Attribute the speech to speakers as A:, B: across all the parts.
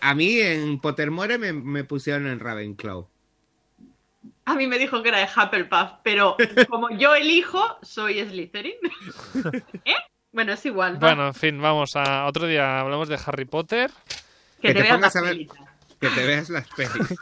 A: A mí en Pottermore me, me pusieron en Ravenclaw.
B: A mí me dijo que era de Hufflepuff, pero como yo elijo, soy Slytherin. ¿Eh? Bueno, es igual.
C: Bueno, en fin, vamos a otro día hablamos de Harry Potter.
B: que,
A: que
B: te
A: te
B: veas
A: pongas
B: la
A: a ver-. Que te veas las pelis.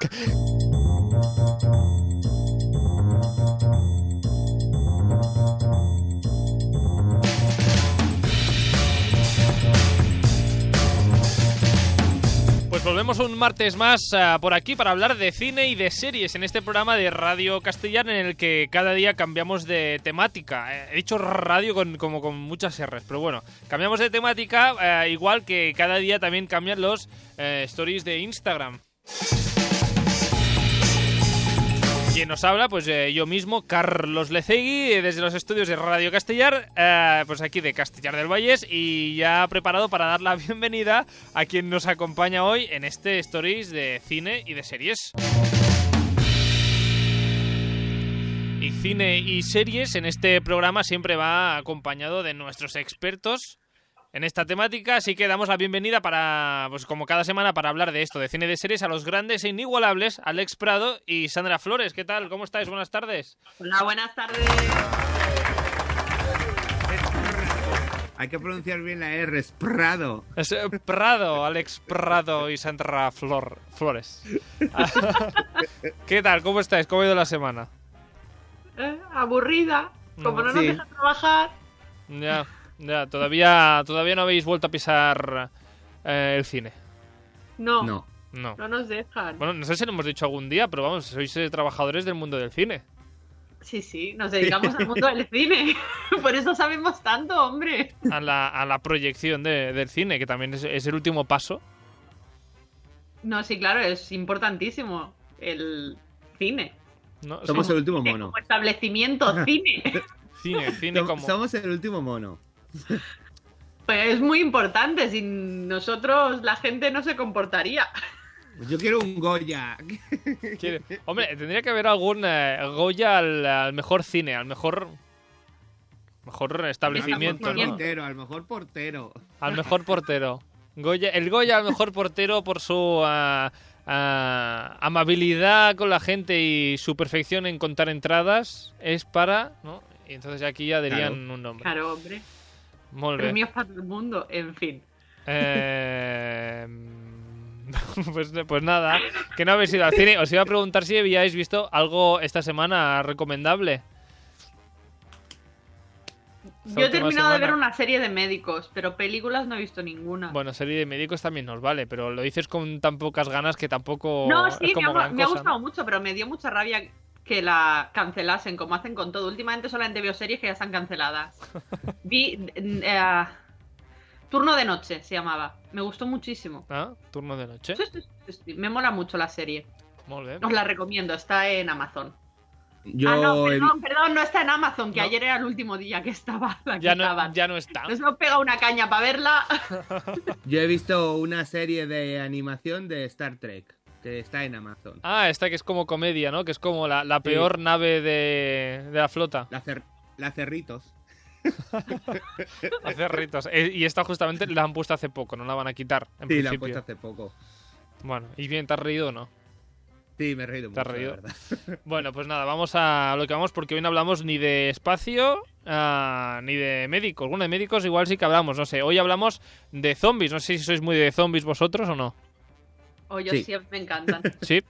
C: Volvemos un martes más ah, por aquí para hablar de cine y de series en este programa de Radio Castellar en el que cada día cambiamos de temática. Eh, He dicho radio con, como con muchas R's, pero bueno, cambiamos de temática eh, igual que cada día también cambian los eh, stories de Instagram. Quien nos habla, pues eh, yo mismo, Carlos Lecegui, eh, desde los estudios de Radio Castellar, eh, pues aquí de Castellar del Valles, y ya preparado para dar la bienvenida a quien nos acompaña hoy en este Stories de cine y de series. Y cine y series en este programa siempre va acompañado de nuestros expertos en esta temática, así que damos la bienvenida para, pues como cada semana, para hablar de esto, de cine de series, a los grandes e inigualables, Alex Prado y Sandra Flores. ¿Qué tal? ¿Cómo estáis? Buenas tardes.
B: Hola, buenas tardes.
A: Hay que pronunciar bien la R, es Prado.
C: Es eh, Prado, Alex Prado y Sandra Flor, Flores. ¿Qué tal? ¿Cómo estáis? ¿Cómo ha ido la semana?
B: Eh, aburrida. Como no nos
A: Sí.
B: deja trabajar.
C: Ya, ya, todavía, todavía no habéis vuelto a pisar eh, el cine.
B: No,
A: No.
B: no,
C: No.
B: nos dejan.
C: Bueno, no sé si lo hemos dicho algún día, pero vamos, sois eh, trabajadores del mundo del cine.
B: Sí, sí, nos dedicamos al mundo del cine. Por eso sabemos tanto, hombre.
C: A la, a la proyección de- del cine, que también es, es el último paso.
B: No, sí, claro, es importantísimo el cine.
C: ¿no?
A: Somos el último mono.
B: Como establecimiento cine.
C: cine, cine como...
A: Somos el último mono.
B: Pues es muy importante. Sin nosotros la gente no se comportaría.
A: Yo quiero un Goya.
C: Quiere- Hombre, tendría que haber algún eh, Goya al, al mejor cine, al mejor mejor establecimiento,
A: Al mejor
C: ¿no?
A: portero, al mejor portero.
C: Al mejor portero. Goya, el Goya al mejor portero por su ah, ah, amabilidad con la gente y su perfección en contar entradas es para, ¿no? Y entonces aquí ya dirían
A: Claro.
C: un nombre.
B: Claro, hombre.
C: Bien.
B: Premios para todo el mundo. En fin.
C: Eh, pues, pues nada, que no habéis ido al cine. Os iba a preguntar si habíais visto algo esta semana recomendable. Esta
B: Yo he terminado de
C: semana.
B: ver una serie de médicos, pero películas no he visto ninguna.
C: Bueno, serie de médicos también nos vale, pero lo dices con tan pocas ganas que tampoco
B: no,
C: es
B: sí, me
C: como
B: ha,
C: gran
B: me ha gustado
C: ¿no?
B: mucho, pero me dio mucha rabia que la cancelasen, como hacen con todo. Últimamente solamente veo series que ya están canceladas. Vi eh, Turno de Noche, se llamaba. Me gustó muchísimo.
C: Ah, Turno de noche.
B: Sí, sí, sí, sí, Me mola mucho la serie.
C: Muy bien.
B: Os la recomiendo, está en Amazon.
A: Yo,
B: ah, no,
A: he
B: perdón, perdón, no está en Amazon, que
C: ¿No?
B: ayer era el último día que estaba. La
C: Ya no, ya no está.
B: Nos hemos pegado una caña para verla.
A: yo he visto una serie de animación de Star Trek, que está en Amazon.
C: Ah, esta que es como comedia, ¿no? Que es como la, la
A: Sí.
C: peor nave de, de la flota.
A: La, cer- la Cerritos.
C: Hace ritos. Eh, Y esta justamente la han puesto hace poco, no la van a quitar. En
A: Sí, la han puesto hace poco.
C: Bueno, ¿y bien te has reído o no?
A: Sí, me he reído
C: ¿Te has
A: mucho, la
C: reído?
A: verdad.
C: Bueno, pues nada, vamos a lo que vamos porque hoy no hablamos ni de espacio ah, ni de médicos. Bueno, de médicos igual sí que hablamos, no sé. Hoy hablamos de zombies. No sé si sois muy de zombies vosotros o no.
B: O yo
A: Sí.
B: siempre me encantan.
C: Sí.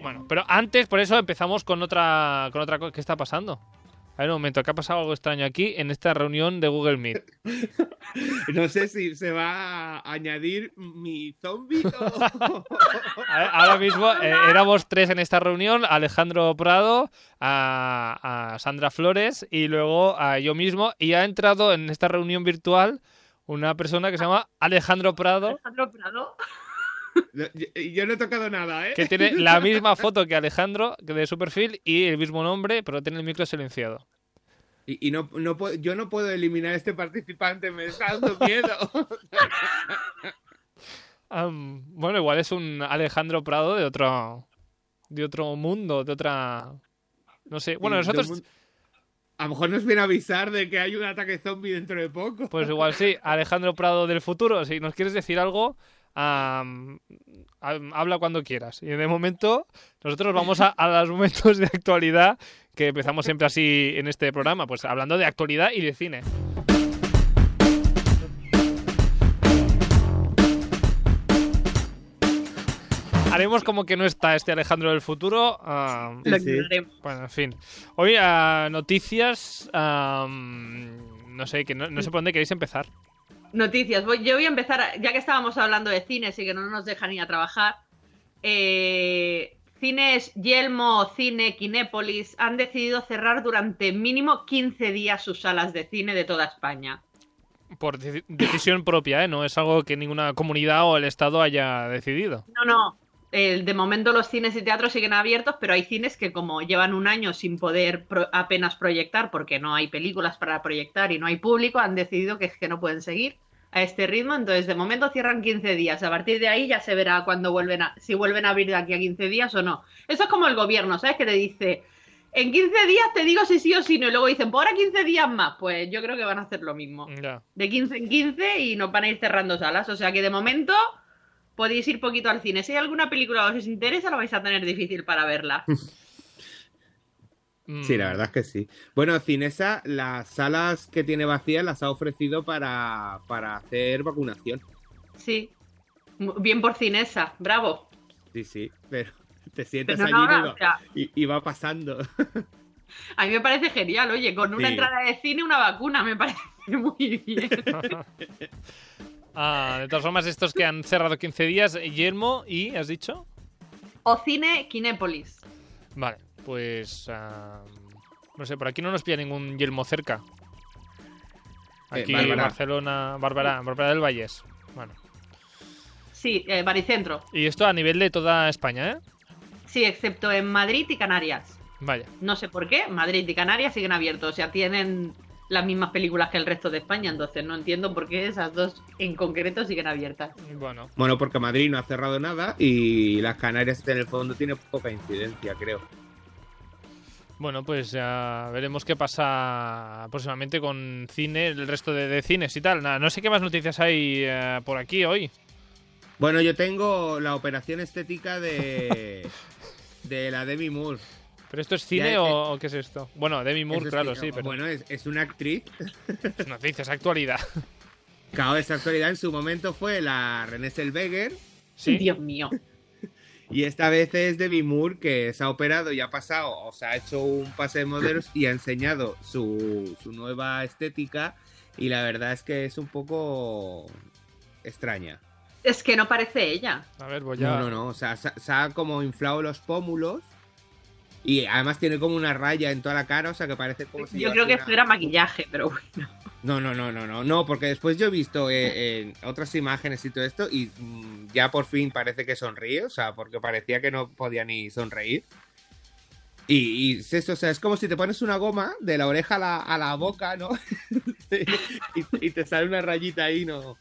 C: Bueno, pero antes, por eso empezamos con otra con otra cosa. ¿Qué está pasando? A ver, un momento, ¿qué ha pasado algo extraño aquí en esta reunión de Google Meet?
A: No sé si se va a añadir mi zombie o...
C: Ahora mismo eh, éramos tres en esta reunión, Alejandro Prado, a, a Sandra Flores y luego a yo mismo. Y ha entrado en esta reunión virtual una persona que se llama Alejandro Prado,
B: Alejandro Prado.
A: Yo, yo no he tocado nada, ¿eh?
C: que tiene la misma foto que Alejandro que de su perfil y el mismo nombre, pero tiene el micro silenciado.
A: Y, y no, no puedo- yo no puedo eliminar a este participante, me está dando miedo.
C: Bueno, igual es un Alejandro Prado de otro de otro mundo, de otra no sé. Bueno, nosotros
A: A lo mejor nos viene a avisar de que hay un ataque zombie dentro de poco.
C: Pues igual sí, Alejandro Prado del futuro, si nos quieres decir algo, habla cuando quieras. Y de momento, nosotros vamos a, a los momentos de actualidad que empezamos siempre así en este programa, pues hablando de actualidad y de cine. Haremos como que no está este Alejandro del futuro.
B: Lo ignoraremos.
C: bueno, en fin. Hoy ah, noticias. no sé, que no, no sé por dónde queréis empezar.
B: Noticias. Voy- yo voy a empezar, a- ya que estábamos hablando de cines y que no nos dejan ir a trabajar. eh, cines Yelmo, Cine, Kinépolis han decidido cerrar durante mínimo 15 días sus salas de cine de toda España.
C: Por deci- decisión propia, ¿eh? No es algo que ninguna comunidad o el Estado haya decidido.
B: No, no. eh, de momento los cines y teatros siguen abiertos, pero hay cines que como llevan un año sin poder pro- apenas proyectar porque no hay películas para proyectar y no hay público, han decidido que, que no pueden seguir a este ritmo. Entonces, de momento cierran 15 días. A partir de ahí ya se verá cuando vuelven a, si vuelven a abrir de aquí a 15 días o no. Eso es como el gobierno, ¿sabes? Que te dice, en 15 días te digo si sí o si no. Y luego dicen, por ahora 15 días más. Pues yo creo que van a hacer lo mismo
C: Ya.
B: de 15 en 15 y nos van a ir cerrando salas. O sea que de momento podéis ir poquito al cine. Si hay alguna película que os interesa, lo vais a tener difícil para verla.
A: Sí, la
C: Mm,
A: verdad es que sí. Bueno, Cinesa, las salas que tiene vacías las ha ofrecido para, para hacer vacunación.
B: Sí. Bien por Cinesa, bravo.
A: Sí, sí, pero te sientas
B: Pero
A: allí
B: no,
A: y,
B: o sea,
A: y- y va pasando.
B: a mí me parece genial, oye, con una
A: Sí.
B: entrada de cine, una vacuna, me parece muy bien.
C: Ah, de todas formas, estos que han cerrado 15 días, Yelmo y, ¿has dicho?
B: o cine Kinépolis.
C: Vale, pues... ah, no sé, por aquí no nos pilla ningún Yelmo cerca.
A: Eh,
C: Aquí,
A: Bárbara.
C: Barcelona, Bárbara, Bárbara del Valles. Bueno.
B: Sí, eh, Baricentro.
C: Y esto a nivel de toda España, ¿eh?
B: Sí, excepto en Madrid y Canarias.
C: Vaya.
B: No sé por qué, Madrid y Canarias siguen abiertos. O sea, tienen las mismas películas que el resto de España. Entonces no entiendo por qué esas dos en concreto siguen abiertas.
C: Bueno,
A: Bueno, porque Madrid no ha cerrado nada y las Canarias en el fondo tiene poca incidencia, creo.
C: Bueno, pues ya veremos qué pasa próximamente con cine, el resto de, de cines y tal. Nada, no sé qué más noticias hay eh, por aquí hoy.
A: Bueno, yo tengo la operación estética de, de la Demi Moore.
C: ¿Pero esto es cine
A: Ya,
C: o,
A: eh,
C: o qué es esto? Bueno, Demi Moore, claro, sí, pero
A: Bueno, es, es una actriz.
C: es noticias, actualidad.
A: Claro, esa actualidad en su momento fue la Renée Zellweger.
C: Sí.
B: Dios mío.
A: Y esta vez es Demi Moore que se ha operado y ha pasado, o sea, ha hecho un pase de modelos y ha enseñado su, su nueva estética. Y la verdad es que es un poco extraña.
B: Es que no parece ella.
C: A ver, voy a...
A: No, no, no. O sea, se, se ha como inflado los pómulos. Y además tiene como una raya en toda la cara, o sea que parece como si
B: Yo creo que
A: una-
B: esto era maquillaje, pero bueno.
A: No, no, no, no, no, no, porque después yo he visto eh, otras imágenes y todo esto y mm, ya por fin parece que sonríe, o sea, porque parecía que no podía ni sonreír. Y, y es eso, o sea, es como si te pones una goma de la oreja a la, a la boca, ¿no? y, y te sale una rayita ahí, ¿no?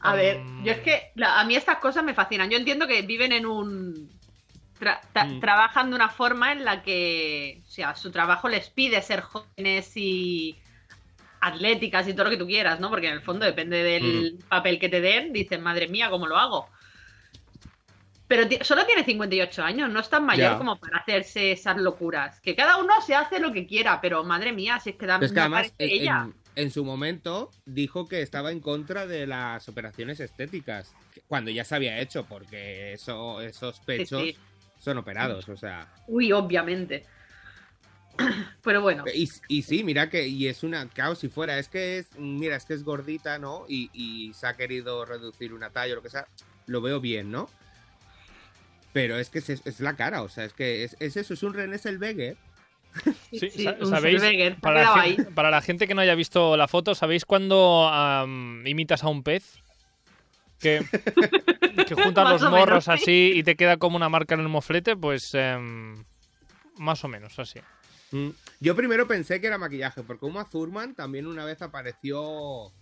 B: A ver,
C: Mm.
B: yo es que la- a mí estas cosas me fascinan. Yo entiendo que viven en un... tra-
A: Mm.
B: Trabajan de una forma en la que, o sea, su trabajo les pide ser jóvenes y atléticas y todo lo que tú quieras, ¿no? Porque en el fondo depende del papel que te den, dices, madre mía, ¿cómo lo hago? Pero solo tiene 58 años, no es tan mayor como para hacerse esas locuras. Que cada uno se hace lo que quiera, pero madre mía, si es que da,
A: es que además, en,
B: ella.
A: en- en su momento dijo que estaba en contra de las operaciones estéticas, cuando ya se había hecho, porque eso, esos
B: Sí,
A: pechos
B: sí.
A: son operados, o sea...
B: Uy, obviamente. Pero bueno,
A: Y, y sí, mira que, y es una, claro, si fuera, es que es, mira, es que es gordita, ¿no? Y, y se ha querido reducir una talla o lo que sea, lo veo bien, ¿no? Pero es que es, es la cara, o sea, es que es, es eso, es un René Zellweger.
C: Sí,
B: sí,
C: ¿sabéis? Para la, gente, para la gente que no haya visto la foto, ¿sabéis cuando imitas a un pez? Que, que juntas los
B: menos,
C: morros
B: sí.
C: así y te queda como una marca en el moflete, pues em, más o menos así.
A: Mm. Yo primero pensé que era maquillaje, porque Uma Thurman también una vez apareció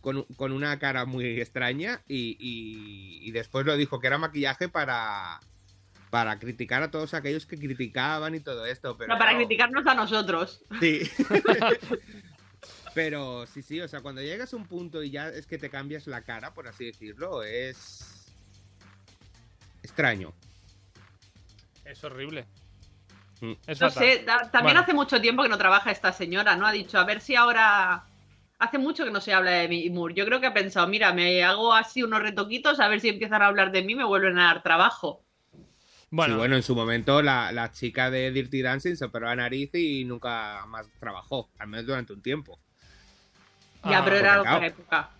A: con, con una cara muy extraña y, y- y después lo dijo que era maquillaje para, para criticar a todos aquellos que criticaban y todo esto. Pero
B: No, para criticarnos a nosotros.
A: Sí. Pero sí, sí, o sea, cuando llegas a un punto y ya es que te cambias la cara, por así decirlo, es. extraño.
C: Es horrible.
A: Mm.
C: Es
B: No
C: fatal.
B: sé, ta- también
C: Bueno.
B: hace mucho tiempo que no trabaja esta señora, ¿no? Ha dicho, a ver si ahora... Hace mucho que no se habla de Demi Moore. Yo creo que ha pensado, mira, me hago así unos retoquitos, a ver si empiezan a hablar de mí y me vuelven a dar trabajo.
C: Bueno,
A: Sí, bueno, en su momento la, la chica de Dirty Dancing se operó la nariz y nunca más trabajó, al menos durante un tiempo.
B: Ya,
C: Ah,
B: pero era otra
A: claro.
B: época.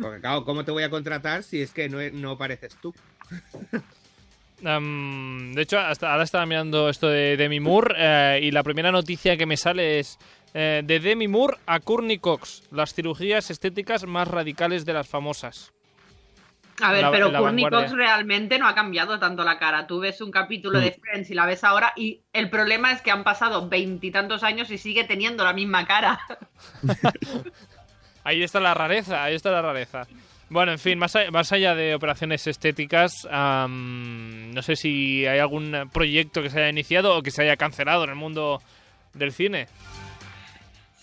A: Porque claro, ¿cómo te voy a contratar si es que no, no pareces tú?
C: Am, de hecho, hasta ahora estaba mirando esto de Demi Moore eh, y la primera noticia que me sale es eh, de Demi Moore a Courtney Cox, las cirugías estéticas más radicales de las famosas.
B: A ver,
C: La-
B: pero Courtney. Cox realmente no ha cambiado tanto la cara. Tú ves un capítulo
A: Mm.
B: de Friends y la ves ahora y el problema es que han pasado veintitantos años y sigue teniendo la misma cara.
C: Ahí está la rareza, ahí está la rareza. Bueno, en fin, más, a- más allá de operaciones estéticas, no sé si hay algún proyecto que se haya iniciado o que se haya cancelado en el mundo del cine.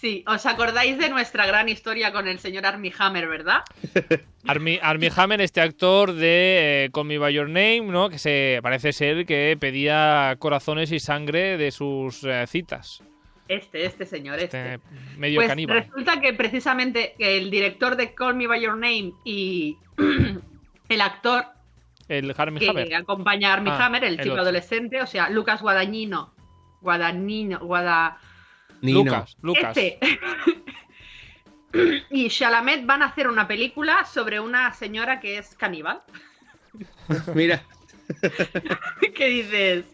B: Sí, ¿os acordáis de nuestra gran historia con el señor Armie Hammer, verdad?
C: Armie, Armie Hammer, este actor de eh, Call Me By Your Name, ¿no? Que se parece ser que pedía corazones y sangre de sus eh, citas.
B: Este, este señor, este.
C: Este medio
B: Pues
C: caníbal.
B: resulta que precisamente el director de Call Me By Your Name y el actor
C: El Armie
B: que
C: Hammer.
B: acompaña a Armie
C: Ah,
B: Hammer, el
C: el
B: chico
C: otro.
B: adolescente, o sea, Lucas Guadagnino, Guadagnino, Guada...
A: Nino.
C: Lucas, Lucas.
B: Este. y Chalamet van a hacer una película sobre una señora que es caníbal.
A: Mira,
B: ¿Qué dices?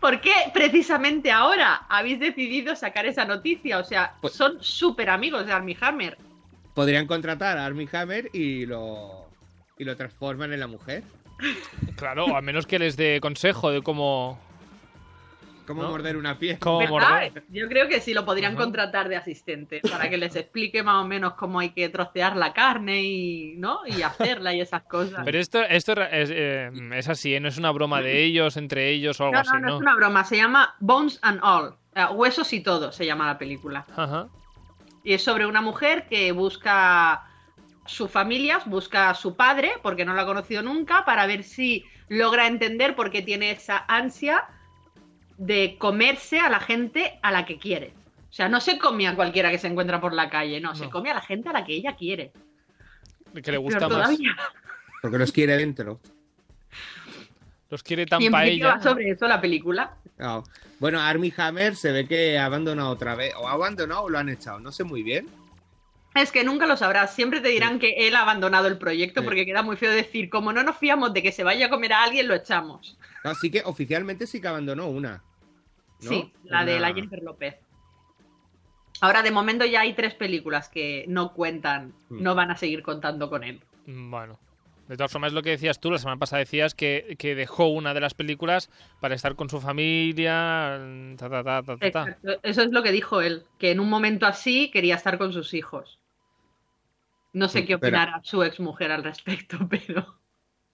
B: ¿Por qué precisamente ahora habéis decidido sacar esa noticia? O sea,
A: Pues-
B: son súper amigos de Armie Hammer.
A: podrían contratar a Armie Hammer y lo, y lo transforman en la mujer.
C: Claro, a menos que les dé consejo de cómo,
A: ¿Cómo
C: ¿No?
A: morder una
C: morder.
B: Yo creo que sí lo podrían
C: Ajá.
B: contratar de asistente para que les explique más o menos cómo hay que trocear la carne y, ¿no? y hacerla y esas cosas.
C: Pero esto, esto es, eh, es así, ¿eh? no es una broma de ellos, entre ellos o algo
B: no,
C: así,
B: no, no
C: ¿no?
B: es una broma, se llama Bones and All. eh, huesos y todo se llama la película.
C: Ajá.
B: Y es sobre una mujer que busca su familia, busca a su padre, porque no lo ha conocido nunca, para ver si logra entender por qué tiene esa ansia de comerse a la gente a la que quiere. O sea, no se come a cualquiera que se encuentra por la calle, no, se
C: No.
B: come a la gente a la que ella quiere.
C: Que le gusta más.
B: todavía.
A: Porque los quiere dentro.
C: Los quiere tan
B: principio
C: paella.
B: va sobre eso la película.
A: Ah, Bueno, Armie Hammer se ve que ha abandonado otra vez. O ha abandonado o lo han echado. No sé muy bien.
B: Es que nunca lo sabrás. Siempre te dirán que él ha abandonado el proyecto
A: Sí.
B: porque queda muy feo decir, como no nos fiamos de que se vaya a comer a alguien, lo echamos.
A: Así que oficialmente sí que abandonó una. ¿No?
B: Sí, la de la Jennifer López. Ahora, de momento ya hay tres películas que no cuentan,
A: Hmm.
B: no van a seguir contando con él.
C: Bueno. De todas formas, lo que decías tú, la semana pasada decías que, que dejó una de las películas para estar con su familia. Ta, ta, ta, ta, ta, ta.
B: Exacto. Eso es lo que dijo él, que en un momento así quería estar con sus hijos. No sé
A: Hmm,
B: qué
A: pero-
B: opinará su exmujer al respecto, pero...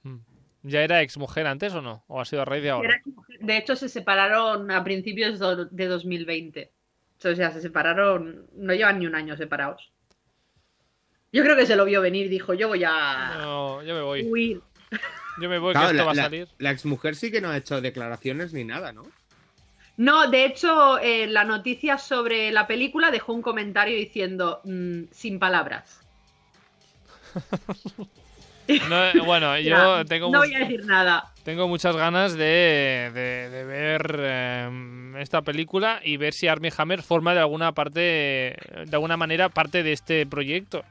C: Mm. ¿Ya era exmujer antes o no? ¿O ha sido a raíz de ahora?
B: Era. De hecho, se separaron a principios de 2020. O sea, se separaron, no llevan ni un año separados. Yo creo que se lo vio venir, dijo, yo voy a
C: No, yo me voy.
B: huir.
C: Yo me voy,
A: Claro,
C: que esto
A: la,
C: va a
A: la-
C: salir.
A: la exmujer sí que no ha hecho declaraciones ni nada, ¿no?
B: No, de hecho, eh, la noticia sobre la película dejó un comentario diciendo mm, sin palabras.
C: No, bueno, yo
B: Ya,
C: tengo,
B: no voy a decir nada.
C: Tengo muchas ganas de, de- de ver eh, esta película y ver si Armie Hammer forma de alguna parte, de alguna manera, parte de este proyecto.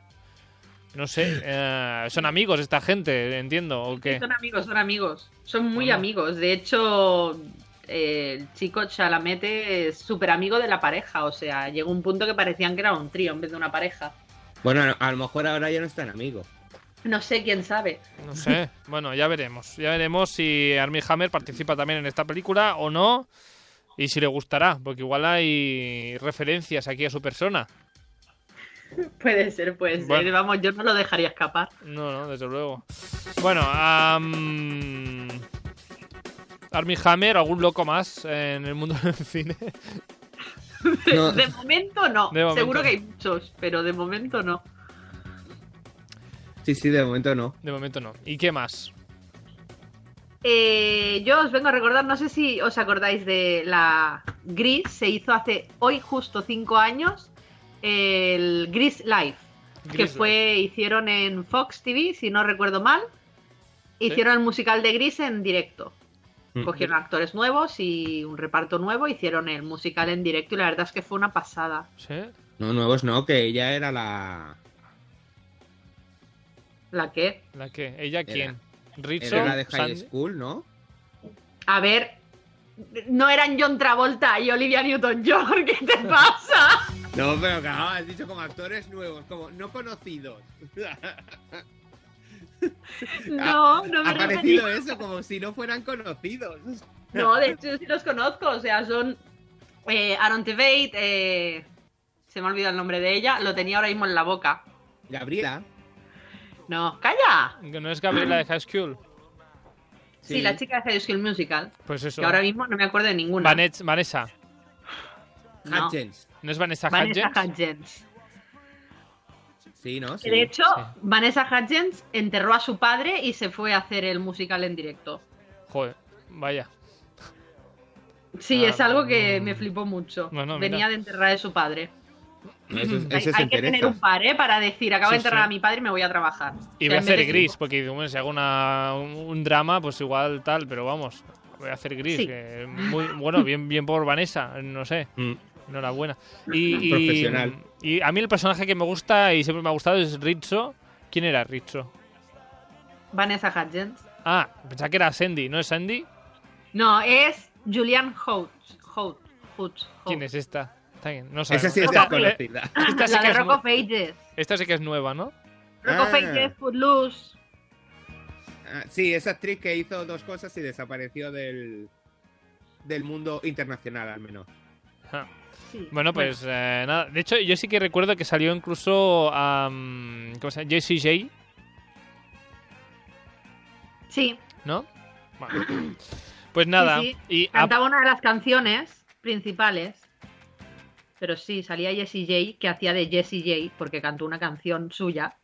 C: No sé, eh, son amigos esta gente, entiendo, ¿o qué?
B: Son amigos, son amigos. Son muy
C: Bueno.
B: amigos. De hecho, eh, el chico Chalamet es súper amigo de la pareja. O sea, llegó un punto que parecían que era un trío en vez de una pareja.
A: Bueno, a, a lo mejor ahora ya no están amigos.
B: No sé quién sabe.
C: No sé, bueno, ya veremos. Ya veremos si Armie Hammer participa también en esta película o no. Y si le gustará, porque igual hay referencias aquí a su persona.
B: Puede ser, puede ser.
C: Bueno.
B: Vamos, yo no lo dejaría escapar.
C: No, no, desde luego. Bueno, am, Armie Hammer, algún loco más en el mundo del cine.
A: No.
B: De momento no.
C: De momento
B: Seguro que hay muchos, pero de momento no.
A: Sí, sí, de momento no.
C: De momento no. ¿Y qué más?
B: eh, yo os vengo a recordar, no sé si os acordáis de la Gris, se hizo hace hoy justo cinco años el Gris Live, que
C: Gris
B: fue, hicieron en Fox TV, si no recuerdo mal, hicieron el musical de Gris en directo.
A: Mm.
B: Cogieron actores nuevos y un reparto nuevo, hicieron el musical en directo y la verdad es que fue una pasada.
C: ¿Sí?
A: No, nuevos no, que ella era la.
B: ¿La que?
C: ¿La qué? ¿Ella quién? ¿Rizzo?
A: Era la de High
C: Sandy?
A: School, ¿no?
B: A ver, no eran John Travolta y Olivia Newton-John, ¿qué te pasa?
A: No, pero claro, has dicho como actores nuevos, como no conocidos.
B: No, no me
A: ha parecido eso, como si no fueran conocidos.
B: No, de hecho sí los conozco, o sea, son eh, Aaron Tveit, eh, se me ha olvidado el nombre de ella, lo tenía ahora mismo en la boca.
A: Gabriela.
B: No, calla.
C: ¿Que ¿No es Gabriela de High School?
B: Sí, la chica de High School Musical,
C: Pues eso.
B: que ahora mismo no me acuerdo de ninguna.
C: Vanet- Vanessa.
B: No.
A: Hutchins.
C: ¿No es Vanessa,
B: Vanessa
C: Hudgens?
B: Hudgens.
A: Sí, ¿no? Sí.
B: de hecho,
C: Sí.
B: Vanessa Hudgens enterró a su padre y se fue a hacer el musical en directo.
C: Joder, vaya.
B: Sí,
C: Ah,
B: es algo que me flipó mucho.
C: Bueno,
B: Venía
C: mira.
B: de enterrar a su padre.
A: Eso,
B: Hay,
A: eso es
B: hay que tener un par, ¿eh? Para decir, acabo
C: Sí,
B: de enterrar
C: sí.
B: a mi padre y me voy a trabajar.
C: Y voy a hacer gris, porque bueno, si hago una, un, un drama, pues igual tal, pero vamos, voy a hacer gris.
B: Sí.
C: que muy, bueno, bien, bien por Vanessa, no sé,
A: Mm.
C: enhorabuena. Y, y-
A: Profesional.
C: Y a mí el personaje que me gusta y siempre me ha gustado es Rizzo. ¿Quién era Rizzo?
B: Vanessa Hudgens.
C: Ah, pensaba que era Sandy, ¿no es Sandy?
B: No, es Julian Hout. Hout. Hout.
C: ¿Quién es esta? Está bien, no
A: Esa
C: sabemos.
A: sí es
C: esta,
A: desconocida.
C: esta sí
B: La
C: que
B: de
C: es
B: Rock
C: nu-
B: of Ages.
C: esta sí que es nueva, ¿no?
B: Rock of
A: Ah.
B: Ages, Footloose.
A: Ah, sí, esa actriz que hizo dos cosas y desapareció del, del mundo internacional, al menos.
C: Ah.
B: Sí.
C: Bueno, pues eh, nada. De hecho, yo sí que recuerdo que salió incluso a. ¿Cómo se llama? Jessie J,
B: Sí,
C: ¿no? Bueno. Pues nada.
B: sí.
C: Y a-
B: cantaba una de las canciones principales. Pero sí, salía Jessie J, que hacía de Jessie J, porque cantó una canción suya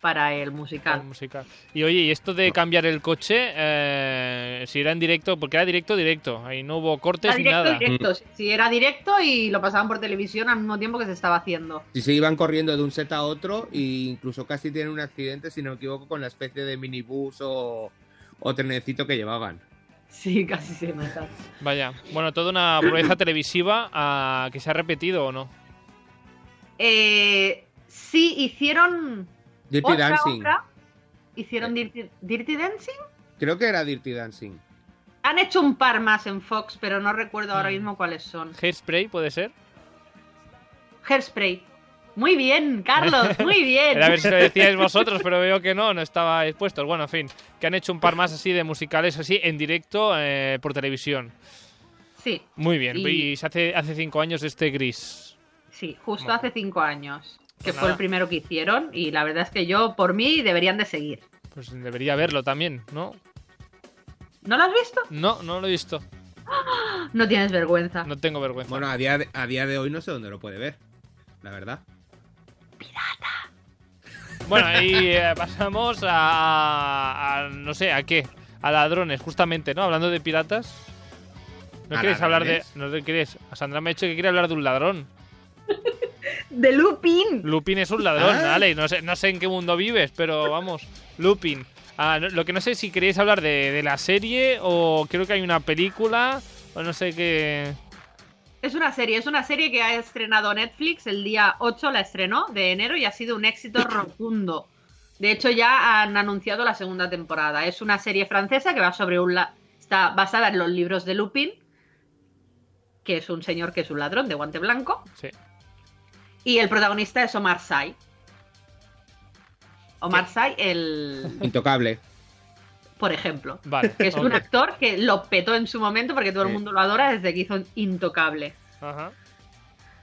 B: para el
C: el
B: musical.
C: musical. Y oye, y esto de cambiar el coche, eh, si era en directo, porque era directo, directo. Ahí no hubo cortes ni nada.
B: directo. sí, Sí, era directo y lo pasaban por televisión al mismo tiempo que se estaba haciendo.
A: Si se iban corriendo de un set a otro e incluso casi tienen un accidente, si no me equivoco, con la especie de minibús o, o trenecito que llevaban.
B: Sí, casi se nota.
C: Vaya. Bueno, toda una proeza televisiva ah, que se ha repetido o no.
B: Eh, sí, hicieron
A: Dirty
B: otra,
A: Dancing.
B: otra. Hicieron Dirty, Dirty Dancing.
A: Creo que era Dirty Dancing.
B: Han hecho un par más en Fox, pero no recuerdo ahora
C: Mm.
B: mismo cuáles son.
C: Hairspray, ¿puede ser?
B: Hairspray. Muy bien, Carlos, muy bien.
C: Era a ver si lo decíais vosotros, pero veo que no, no estabais puestos. Bueno, en fin, que han hecho un par más así de musicales así en directo eh, por televisión.
B: Sí,
C: Muy bien.
B: Y-
C: Y se hace hace cinco años este gris.
B: sí, justo
C: Bueno.
B: hace cinco años. Que
C: Pues
B: fue
C: nada.
B: el primero que hicieron. Y la verdad es que yo, por mí, deberían de seguir.
C: Pues debería verlo también, ¿no?
B: ¿No lo has visto?
C: No, no lo he visto.
B: No tienes vergüenza.
C: No tengo vergüenza.
A: Bueno, a día, de, a día de hoy no sé dónde lo puede ver. La verdad.
C: Bueno, y eh, pasamos a, a- No sé, ¿a qué? A ladrones, justamente, ¿no? Hablando de piratas. ¿No
A: ¿A
C: quieres hablar de.? ¿No te quieres? A Sandra me ha dicho que quiere hablar de un ladrón.
B: De Lupin.
C: Lupin es un ladrón,
A: Ah.
C: ¿vale? No sé, no sé en qué mundo vives, pero vamos. Lupin. Ah, no- lo que no sé es si queréis hablar de, de la serie o creo que hay una película o no sé qué.
B: Es una serie, es una serie que ha estrenado Netflix el día 8, la estrenó de enero y ha sido un éxito rotundo. De hecho, ya han anunciado la segunda temporada. Es una serie francesa que va sobre un la- está basada en los libros de Lupin, que es un señor que es un ladrón de guante blanco,
C: Sí.
B: y el protagonista es Omar Sy. Omar Sy, el,
A: Intocable.
B: Por ejemplo,
C: Vale.
B: que es un actor que lo petó en su momento porque todo el mundo lo adora desde que hizo Intocable.
C: Ajá.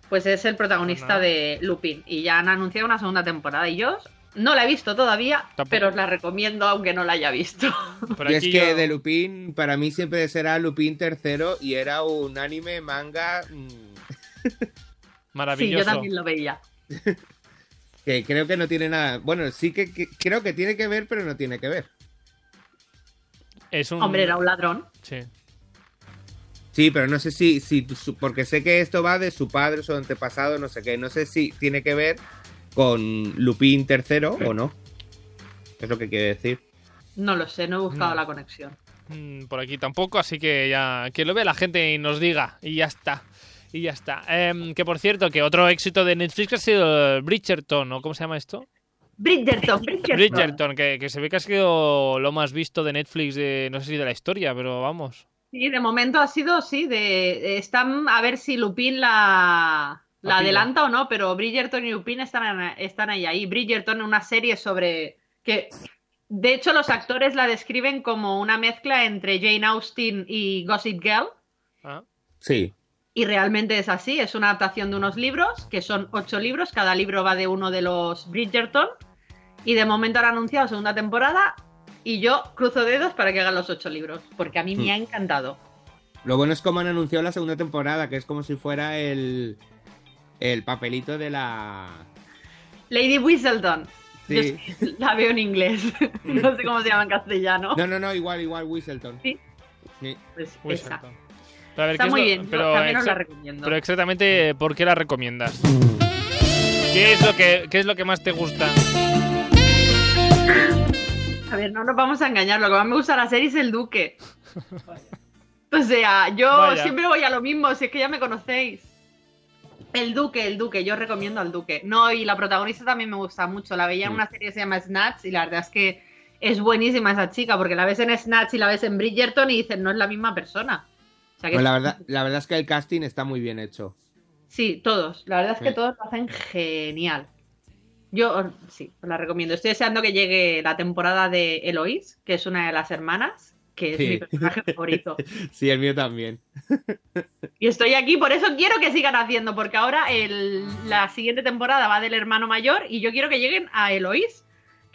B: Pues es el protagonista de Lupin. Y ya han anunciado una segunda temporada. Y yo no la he visto todavía,
C: Tampoco.
B: pero os la recomiendo aunque no la haya visto.
C: Por
A: y es que
C: yo-
A: de Lupin, para mí siempre será Lupin tercero y era un anime, manga, mm,
B: sí,
C: Maravilloso.
B: yo también lo veía.
A: que creo que no tiene nada. Bueno, sí que, que- creo que tiene que ver, pero no tiene que ver.
C: Es un...
B: Hombre, era un ladrón.
C: Sí.
A: Sí, pero no sé si, si porque sé que esto va de su padre, su antepasado, no sé qué. No sé si tiene que ver con Lupin III o no. Es lo que quiere decir.
B: No lo sé, no he buscado
C: No.
B: la conexión.
C: Mm, Por aquí tampoco, así que ya que lo vea la gente y nos diga. Y ya está. Y ya está. Em, que por cierto, que otro éxito de Netflix ha sido Bridgerton, ¿o cómo se llama esto?
B: Bridgerton, Bridgerton.
C: Bridgerton, que, que se ve que ha sido lo más visto de Netflix de, no sé si de la historia, pero vamos.
B: Sí, de momento ha sido, sí, de están a ver si Lupin la, la adelanta o no, pero Bridgerton y Lupin están, están ahí, ahí. Bridgerton, una serie sobre que, de hecho, los actores la describen como una mezcla entre Jane Austen y Gossip Girl.
C: Ah,
A: Sí.
B: Y realmente es así, es una adaptación de unos libros, que son ocho libros, cada libro va de uno de los Bridgerton, y de momento han anunciado segunda temporada, y yo cruzo dedos para que hagan los ocho libros, porque a mí me ha encantado.
A: Lo bueno es como han anunciado la segunda temporada, que es como si fuera el, el papelito de la...
B: Lady Whistledown,
A: Sí.
B: yo la veo en inglés, no sé cómo se llama en castellano.
A: No, no, no, igual, igual, Whistleton.
B: Sí.
A: Sí.
B: Pues esa.
C: Pero ver,
B: Está
C: ¿qué es
B: muy
C: lo-
B: bien,
C: pero,
B: también os la
C: exa-
B: recomiendo.
C: pero exactamente, ¿por qué la recomiendas? ¿Qué es lo que, qué es lo que más te gusta?
B: A ver, no nos vamos a engañar, lo que más me gusta de la serie es el duque. O sea, yo
C: Vaya.
B: siempre voy a lo mismo, si es que ya me conocéis. El duque, el duque, yo recomiendo al duque. No, y la protagonista también me gusta mucho. La veía en
A: Mm.
B: una serie que se llama Snatch y la verdad es que es buenísima esa chica, porque la ves en Snatch y la ves en Bridgerton y dices, no es la misma persona. O sea que
A: Pues la, verdad, la verdad es que el casting está muy bien hecho.
B: Sí, todos. La verdad es que
A: Sí.
B: todos lo hacen genial. Yo sí, os la recomiendo. Estoy deseando que llegue la temporada de Eloís, que es una de las hermanas, que es mi personaje favorito.
A: Sí, el mío también.
B: Y estoy aquí, por eso quiero que sigan haciendo, porque ahora el- la siguiente temporada va del hermano mayor y yo quiero que lleguen a Eloís,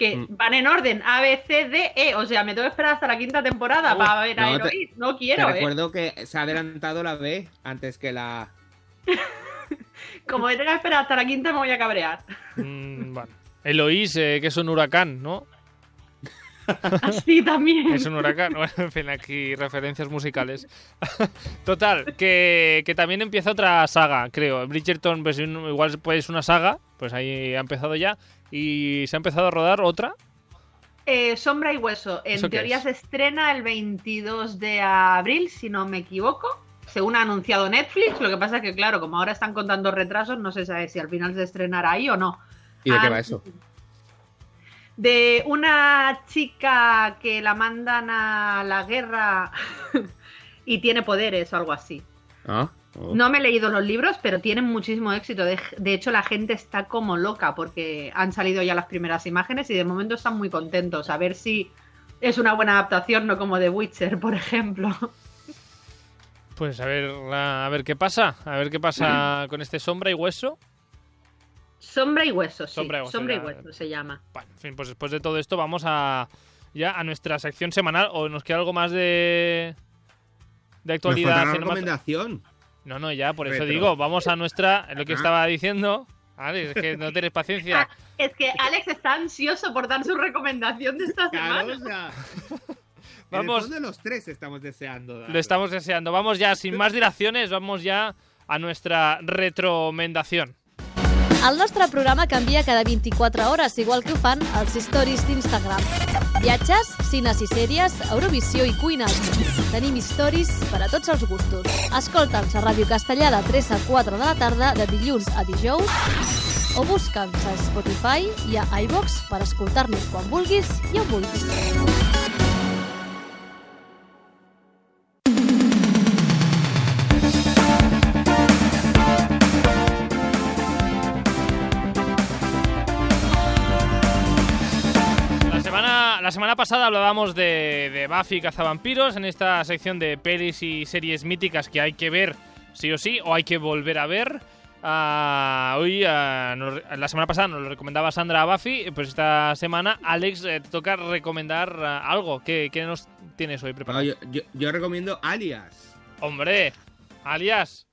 B: que
A: Mm.
B: van en orden A, B, C, D, E. O sea, me tengo que esperar hasta la quinta temporada para ver a
A: no, te-
B: Eloís. No
A: Te
B: quiero, ¿eh?
A: recuerdo que se ha adelantado la B antes que la...
B: Como me tenga que esperar hasta la quinta, me voy a cabrear.
C: Mm, bueno. Eloís, eh, que es un huracán, ¿no?
B: Así también.
C: Es un huracán. Bueno, en fin, aquí referencias musicales. Total, que, que también empieza otra saga, creo. Bridgerton, pues igual pues una saga, pues ahí ha empezado ya. Y se ha empezado a rodar otra.
B: Eh, Sombra y Hueso. En
C: ¿Eso qué
B: teoría
C: es?
B: se estrena el 22 de abril, si no me equivoco. Según ha anunciado Netflix. Lo que pasa es que, claro, como ahora están contando retrasos, no se sabe si al final se estrenará ahí o no.
A: ¿Y de qué
B: Ah,
A: va eso?
B: De una chica que la mandan a la guerra y tiene poderes o algo así.
A: Ah.
B: No me he leído los libros, pero tienen muchísimo éxito. De, de hecho, la gente está como loca porque han salido ya las primeras imágenes y de momento están muy contentos. A ver si es una buena adaptación, no como The Witcher, por ejemplo.
C: Pues a ver, la- a ver qué pasa. A ver qué pasa con este sombra y hueso.
B: Sombra y hueso, sí.
C: Sombra y hueso,
B: Sombra y hueso se llama.
C: Bueno, en fin, pues después de todo esto vamos a ya a nuestra sección semanal. ¿O nos queda algo más de, de
A: Nos
C: actualidad?
A: falta la
C: cinemat-
A: recomendación.
C: No, no, ya, por eso
A: Retro.
C: digo, vamos a nuestra, lo que
A: Ah.
C: estaba diciendo. Alex, es que no tienes paciencia.
B: Es que Alex está ansioso por dar su recomendación de esta
A: Claro,
B: semana.
A: o sea...
C: Vamos.
A: En el fondo los tres estamos deseando.
C: Lo estamos deseando. Vamos ya, sin más dilaciones, vamos ya a nuestra retromendación.
D: El nostre programa canvia cada 24 hores, igual que ho fan els stories d'Instagram. Viatges, cines i sèries, Eurovisió i cuina. Tenim stories per a tots els gustos. Escolta'ns a Ràdio Castellà de 3 a 4 de la tarda, de dilluns a dijous, o busca'ns a Spotify i a iVox per escoltar-nos quan vulguis i on vulguis.
C: La semana pasada hablábamos de, de Buffy Cazavampiros en esta sección de pelis y series míticas que hay que ver sí o sí o hay que volver a ver. Ah, hoy, ah, nos- la semana pasada nos lo recomendaba Sandra a Buffy, pues esta semana Alex eh, te toca recomendar ah, algo. ¿Qué, qué nos tienes hoy preparado?
A: yo, yo- yo recomiendo Alias.
C: Hombre, alias.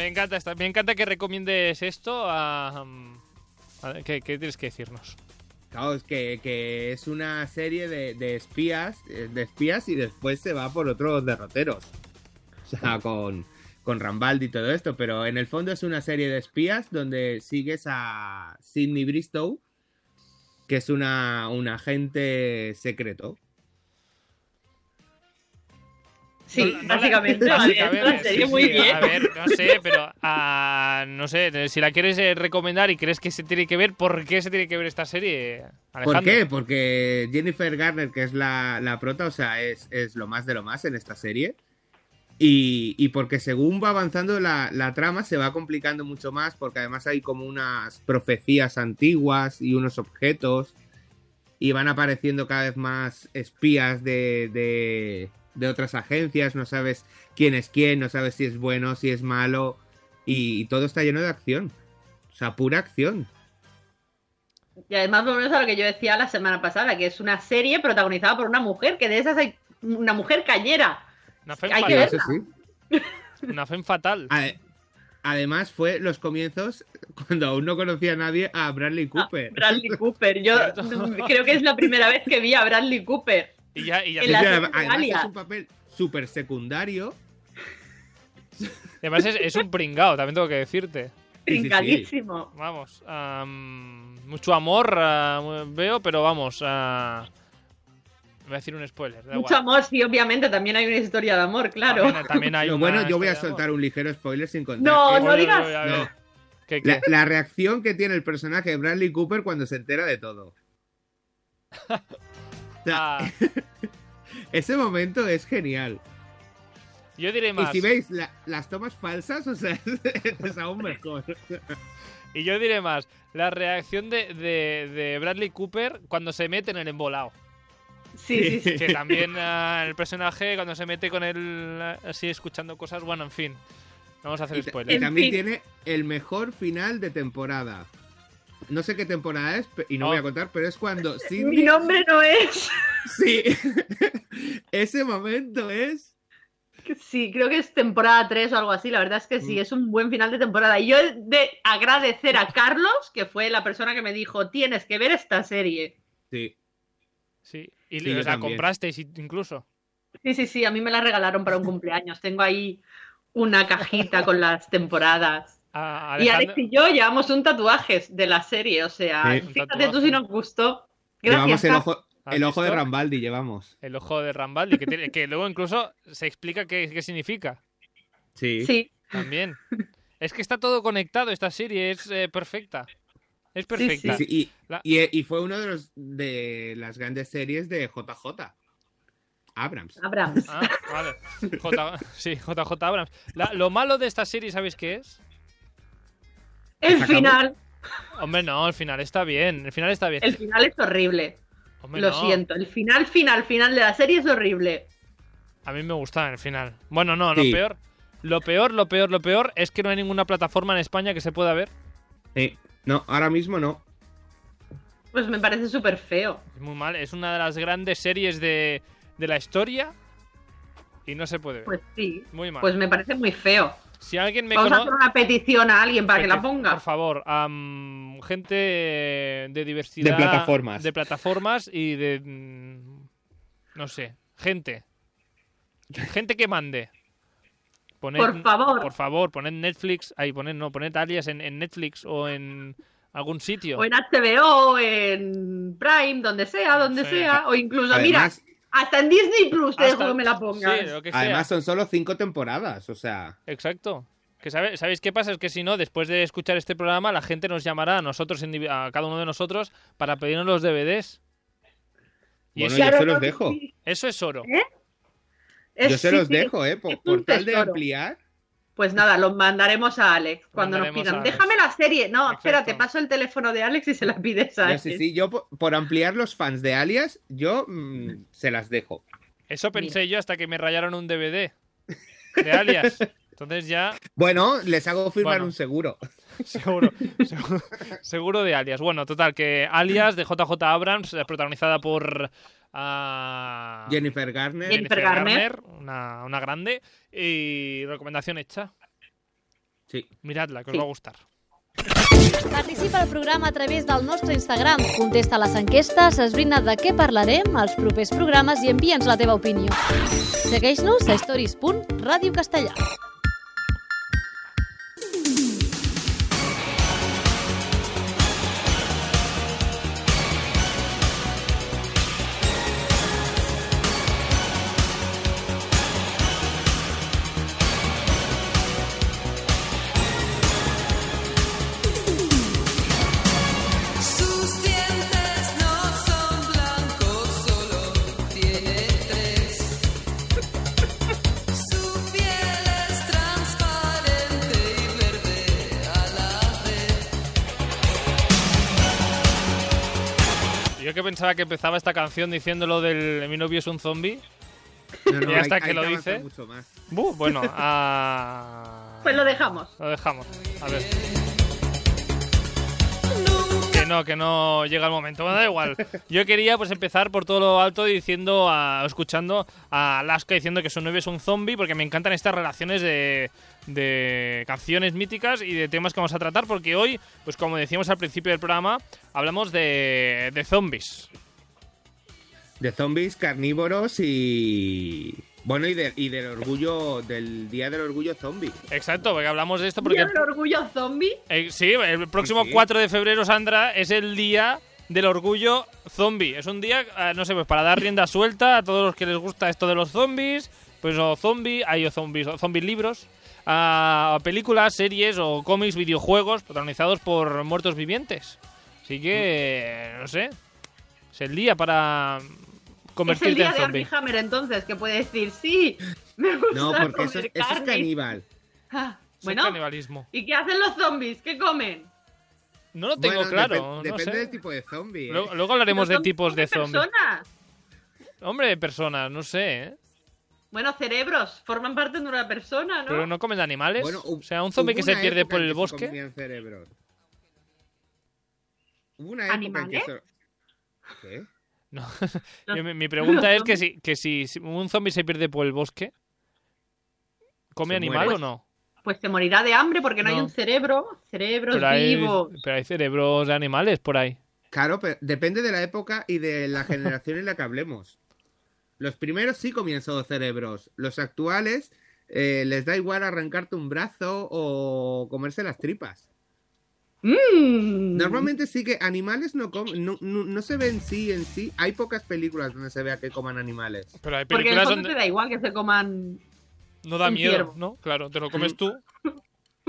C: Me encanta esta- me encanta que recomiendes esto a, A ver, ¿Qué, qué tienes que decirnos?
A: Claro, es que, que es una serie de, de espías, eh, de espías y después se va por otros derroteros. O sea, con, con Rambaldi y todo esto, pero en el fondo es una serie de espías donde sigues a Sidney Bristow, que es una, un agente secreto.
B: Sí,
C: No,
B: básicamente.
C: Sí,
B: vale,
C: a ver,
B: la serie
C: sí,
B: muy
C: sí,
B: bien.
C: A ver, no sé, pero ah, no sé, si la quieres eh, recomendar y crees que se tiene que ver, ¿por qué se tiene que ver esta serie?
A: ¿Por qué? Porque Jennifer Garner, que es la, la prota, o sea, es, es lo más de lo más en esta serie. Y, y porque según va avanzando la, la trama se va complicando mucho más, porque además hay como unas profecías antiguas y unos objetos. Y van apareciendo cada vez más espías de, de, de otras agencias. No sabes quién es quién, no sabes si es bueno, si es malo. Y, y todo está lleno de acción. O sea, pura acción.
B: Y además volvemos a lo que yo decía la semana pasada, que es una serie protagonizada por una mujer, que de esas hay una mujer cañera.
C: Una
B: Hay que
C: fatal.
A: Sí.
C: Una fatal.
A: Ade- Además, fue los comienzos cuando aún no conocía a nadie a Bradley Cooper.
B: Bradley Cooper. Yo creo que es la primera vez que vi a Bradley Cooper.
C: Y ya, y ya
A: además, es un papel súper secundario.
C: además es, es un pringao, también tengo que decirte.
A: Sí, sí, sí.
B: Brincadísimo.
C: Vamos, am, mucho amor veo, pero vamos, ah, voy a decir un spoiler. da
B: Mucho
C: igual.
B: amor, sí, obviamente también hay una historia de amor, claro.
C: También, también hay
A: Lo bueno, yo voy a soltar un ligero spoiler sin contar.
B: No, no digas.
A: La, la reacción que tiene el personaje de Bradley Cooper cuando se entera de todo. O sea,
C: Ah,
A: ese momento es genial.
C: yo diré
A: Y
C: más.
A: si veis la- las tomas falsas, o sea, es aún mejor.
C: Y yo diré más. La reacción de, de- de Bradley Cooper cuando se mete en el embolado.
B: Sí, sí, sí.
C: Que también ah, el personaje cuando se mete con él ah, así escuchando cosas. Bueno, en fin. Vamos a hacer
A: Y, ta- y
C: spoilers.
B: En
A: también
B: fin.
A: tiene el mejor final de temporada. No sé qué temporada es y no
C: Oh.
A: voy a contar, pero es cuando
B: Mi nombre no es.
A: Sí, ese momento es.
B: Sí, creo que es temporada 3 o algo así. La verdad es que sí,
A: Mm.
B: es un buen final de temporada. Y yo he de agradecer a Carlos, que fue la persona que me dijo, tienes que ver esta serie.
A: Sí,
C: Sí. Y
A: Sí,
C: la comprasteis incluso.
B: Sí, sí, sí, a mí me la regalaron para un cumpleaños. Tengo ahí una cajita con las temporadas.
C: A
B: Y Alex y yo llevamos un tatuaje de la serie, o sea,
A: Sí.
B: Fíjate tú si nos gustó.
A: llevamos
B: Gracias.
A: el
B: Carlos.
A: ojo,
C: ¿Has
A: el ojo de? Rambaldi, llevamos.
C: El ojo de Rambaldi, que, tiene- que luego incluso se explica qué, qué significa.
A: Sí.
B: Sí,
C: También. es que está todo conectado, esta serie es eh, perfecta. Es perfecta.
A: Sí, sí, y,
C: La-
A: y- y fue uno de los de las grandes series de JJ. Abrams.
B: Abrams.
C: Ah, vale. J- sí, JJ Abrams. La- lo malo de esta serie, ¿sabéis qué es?
B: El final,
C: Hombre, no, el final está bien. El final está bien.
B: el final es horrible.
C: Hombre,
B: Lo
C: no.
B: siento, el final, final, final de la serie es horrible.
C: A mí me gusta el final. Bueno, no,
A: Sí.
C: lo peor. Lo peor, lo peor, lo peor es que no hay ninguna plataforma en España que se pueda ver.
A: Sí. No, ahora mismo no.
B: Pues me parece súper feo.
C: Es muy mal. Es una de las grandes series de, de la historia y no se puede ver.
B: Pues sí,
C: muy mal.
B: pues me parece muy feo.
C: Si alguien me
B: Vamos a hacer una petición a alguien para que la ponga.
C: Por favor, am, gente de diversidad.
A: De plataformas.
C: De plataformas y de. mm, No sé, gente. Gente que mande. Poned-
B: Por favor.
C: Por favor, poned Netflix. Ahí, poned, no, poned alias en, en Netflix o en algún sitio.
B: O en HBO, en Prime, donde sea, donde
C: Sí.
B: sea. O incluso,
A: Además,
B: mira, hasta en Disney Plus te
C: Hasta-
B: dejo que me la pongas.
C: Sí, lo que sea.
A: además son solo cinco temporadas, o sea.
C: Exacto. Que sabe- ¿Sabéis qué pasa? Es que si no, después de escuchar este programa, la gente nos llamará a nosotros, indivi- a cada uno de nosotros, para pedirnos los DVDs. Y
A: Bueno,
C: eso,
A: yo
B: Claro,
A: se los
B: no,
A: dejo.
C: eso es oro.
B: es-
A: Yo se
B: sí,
A: los
B: sí.
A: dejo, ¿eh?
B: es
A: Por,
B: un
A: por tal de
B: tesoro.
A: ampliar.
B: Pues nada, lo mandaremos a Alex cuando nos pidan. Déjame la serie. No,
C: Exacto.
B: espera, te paso el teléfono de Alex y se la pides a Alex.
A: sí, sí, yo por, por ampliar los fans de Alias, yo mm, se las dejo.
C: Eso pensé yo hasta que me rayaron un DVD de alias. Entonces ya,
A: Bueno, les hago firmar
C: Bueno.
A: un seguro.
C: seguro, seguro, seguro de alias. Bueno, total, que alias de JJ Abrams, eh, protagonizada por ah,
A: Jennifer Garner.
B: Jennifer Garner.
C: una, una grande. Y recomendación hecha.
A: Sí.
C: Miradla, que os
B: Sí.
C: va a gustar.
D: Participa al programa a través del nostre Instagram. Contesta les enquestes, esbrina de què parlarem als propers programes i envia'ns la teva opinió. Segueix-nos a stories.radiocastellà.
E: Sus
C: pensaba que empezaba esta canción diciendo lo del mi novio es un zombie.
A: No, no,
C: Y hasta
A: hay-
C: que
A: hay
C: lo
A: avanzar
C: dice.
A: mucho más.
C: Buh, bueno, ah,
B: Pues lo dejamos.
C: lo dejamos. A ver. No, que no llega el momento. Bueno, da igual. Yo quería pues empezar por todo lo alto diciendo, a, escuchando a Alaska diciendo que su novio es un zombie, porque me encantan estas relaciones de, de canciones míticas y de temas que vamos a tratar, porque hoy, pues como decíamos al principio del programa, hablamos de, de zombies.
A: De zombies carnívoros y. Bueno, y, de- y del orgullo. Del Día del Orgullo Zombie.
C: Exacto, porque hablamos de esto porque...
B: ¿Día del orgullo zombie?
C: Eh, sí, el próximo
A: Sí, sí.
C: 4 de febrero, Sandra, es el día del orgullo zombie. Es un día, eh, no sé, pues para dar rienda suelta a todos los que les gusta esto de los zombies, pues o zombie, hay o zombies, o zombies libros, a películas, series o cómics, videojuegos protagonizados por muertos vivientes. Así que, no sé, es el día para
B: Es el
C: convertirte
B: día
C: en
B: de
C: zombie.
B: Hammer, entonces, que puede decir, sí, me gusta
A: No, porque eso,
B: comer
A: es- eso es
B: carne".
A: caníbal.
B: Ah,
C: Es
B: bueno,
C: canibalismo.
B: ¿y qué hacen los zombies? ¿Qué comen?
C: No lo tengo
A: Bueno,
C: claro, no
A: depende
C: sé.
A: del tipo de zombie. ¿eh?
C: Luego, luego hablaremos de tipos de zombies.
B: personas.
C: Hombre, de personas, no sé, ¿eh?
B: Bueno, cerebros, forman parte de una persona, ¿no?
C: Pero no comen animales.
A: Bueno,
C: o sea, un zombie que se pierde por el bosque.
A: comían cerebros. Hubo una época en que
B: ¿Animales?
A: eso... ¿Qué?
C: No. Mi, mi pregunta es que si, que si un zombie se pierde por el bosque, ¿come
A: Se
C: animal
A: muere.
C: o no?
B: Pues se morirá de hambre porque no, hay un cerebro. Cerebros
C: Pero hay,
B: vivos.
C: pero hay cerebros de animales por ahí.
A: Claro, pero depende de la época y de la generación en la que hablemos. Los primeros sí comían solo cerebros. Los actuales eh, les da igual arrancarte un brazo o comerse las tripas.
B: Mm.
A: Normalmente sí que animales no, com- no, no, no se ven sí en sí. Hay pocas películas donde se vea que coman animales.
C: Pero hay
B: Porque
C: películas
B: fondo
C: donde
B: te da igual que se coman.
C: no da
B: un
C: miedo,
B: ciervo.
C: ¿no? Claro, te lo comes tú.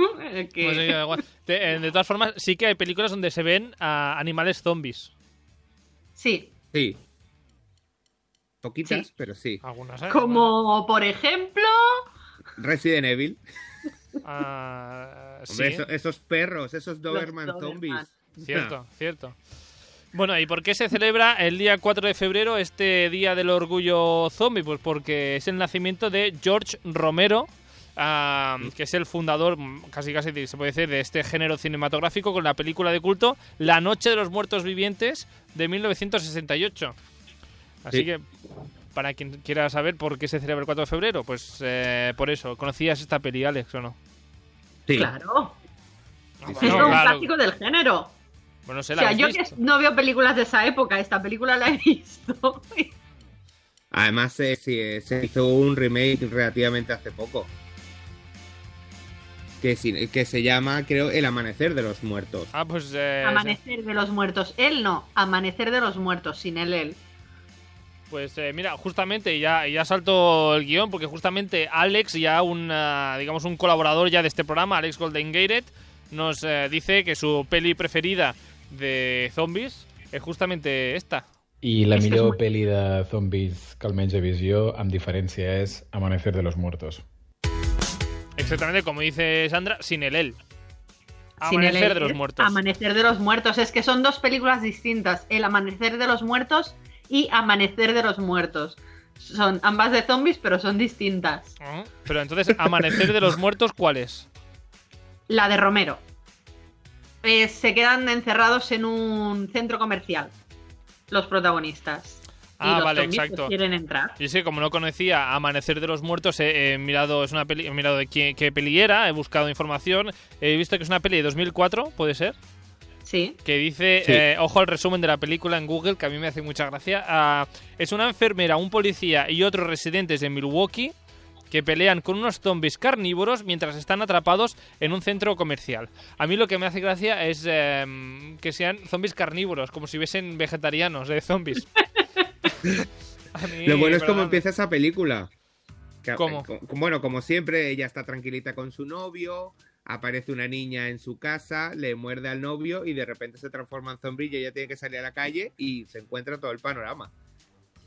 C: igual. De, eh, de todas formas, sí que hay películas donde se ven a animales zombies.
B: Sí.
A: Sí. Poquitas,
B: Sí.
A: pero sí.
C: Algunas, ¿eh?
B: Como por ejemplo.
A: Resident Evil.
C: Ah,
A: Hombre,
C: sí.
A: eso- esos perros, esos Doberman
B: Doberman.
A: zombies.
C: Cierto, cierto. Bueno, ¿y por qué se celebra el día 4 de febrero este Día del Orgullo Zombie? Pues porque es el nacimiento de George Romero, ah, que es el fundador, mm, casi casi se puede decir, de este género cinematográfico con la película de culto La Noche de los Muertos Vivientes de 1968. Así
A: Sí.
C: que, para quien quiera saber por qué se celebra el 4 de febrero, pues eh, por eso. ¿Conocías esta peli, Alex, o no?
A: Sí.
B: Claro.
A: Sí,
B: Es
A: sí.
C: No,
B: un
C: claro.
B: clásico del género.
C: Bueno, sé,
B: O
C: la
B: sea,
C: habéis
B: yo que no veo películas de esa época, esta película la he visto.
A: Además, eh, sí, eh, se hizo un remake relativamente hace poco. Que, sí- que se llama, creo, El Amanecer de los Muertos.
C: Ah, pues... eh,
B: Amanecer de los muertos. Él no, Amanecer de los muertos, sin él, él.
C: Pues eh, mira, justamente ya, ya salto el guion porque justamente Alex, ya un, ah, digamos un colaborador ya de este programa, Alex Golden Gated, nos eh, dice que su peli preferida de zombies es justamente esta.
F: I la millor pel·li de zombis que almenys he vist jo, amb diferència, és Amanecer de los Muertos.
C: Exactamente como dice Sandra, sin el él.
B: Sin
C: Amanecer
B: él,
C: de los
B: es
C: muertos.
B: Amanecer de los muertos. Es que son dos películas distintas. El Amanecer de los muertos y Amanecer de los muertos. Son ambas de zombies, pero son distintas.
C: Ah, Pero entonces, Amanecer de los muertos, ¿cuál es?
B: La de Romero. Eh, se quedan encerrados en un centro comercial. Los protagonistas. Y
C: Ah,
B: los
C: vale,
B: pues,
C: exacto.
B: quieren entrar.
C: Yo sé, como no conocía Amanecer de los Muertos, he, he mirado, es una peli, he mirado de qué, qué peli era, he buscado información, he visto que es una peli de 2004, ¿puede ser?
B: Sí.
C: que dice,
A: Sí.
C: eh, ojo al resumen de la película en Google, que a mí me hace mucha gracia. Ah, es una enfermera, un policía y otros residentes de Milwaukee que pelean con unos zombies carnívoros mientras están atrapados en un centro comercial. A mí lo que me hace gracia es eh, que sean zombies carnívoros, como si hubiesen vegetarianos de zombies. Mí,
A: Lo bueno es cómo empieza esa película. Que-
C: ¿Cómo?
A: co- Bueno, como siempre, ella está tranquilita con su novio, aparece una niña en su casa, le muerde al novio y de repente se transforma en zombie y ella tiene que salir a la calle y se encuentra todo el panorama.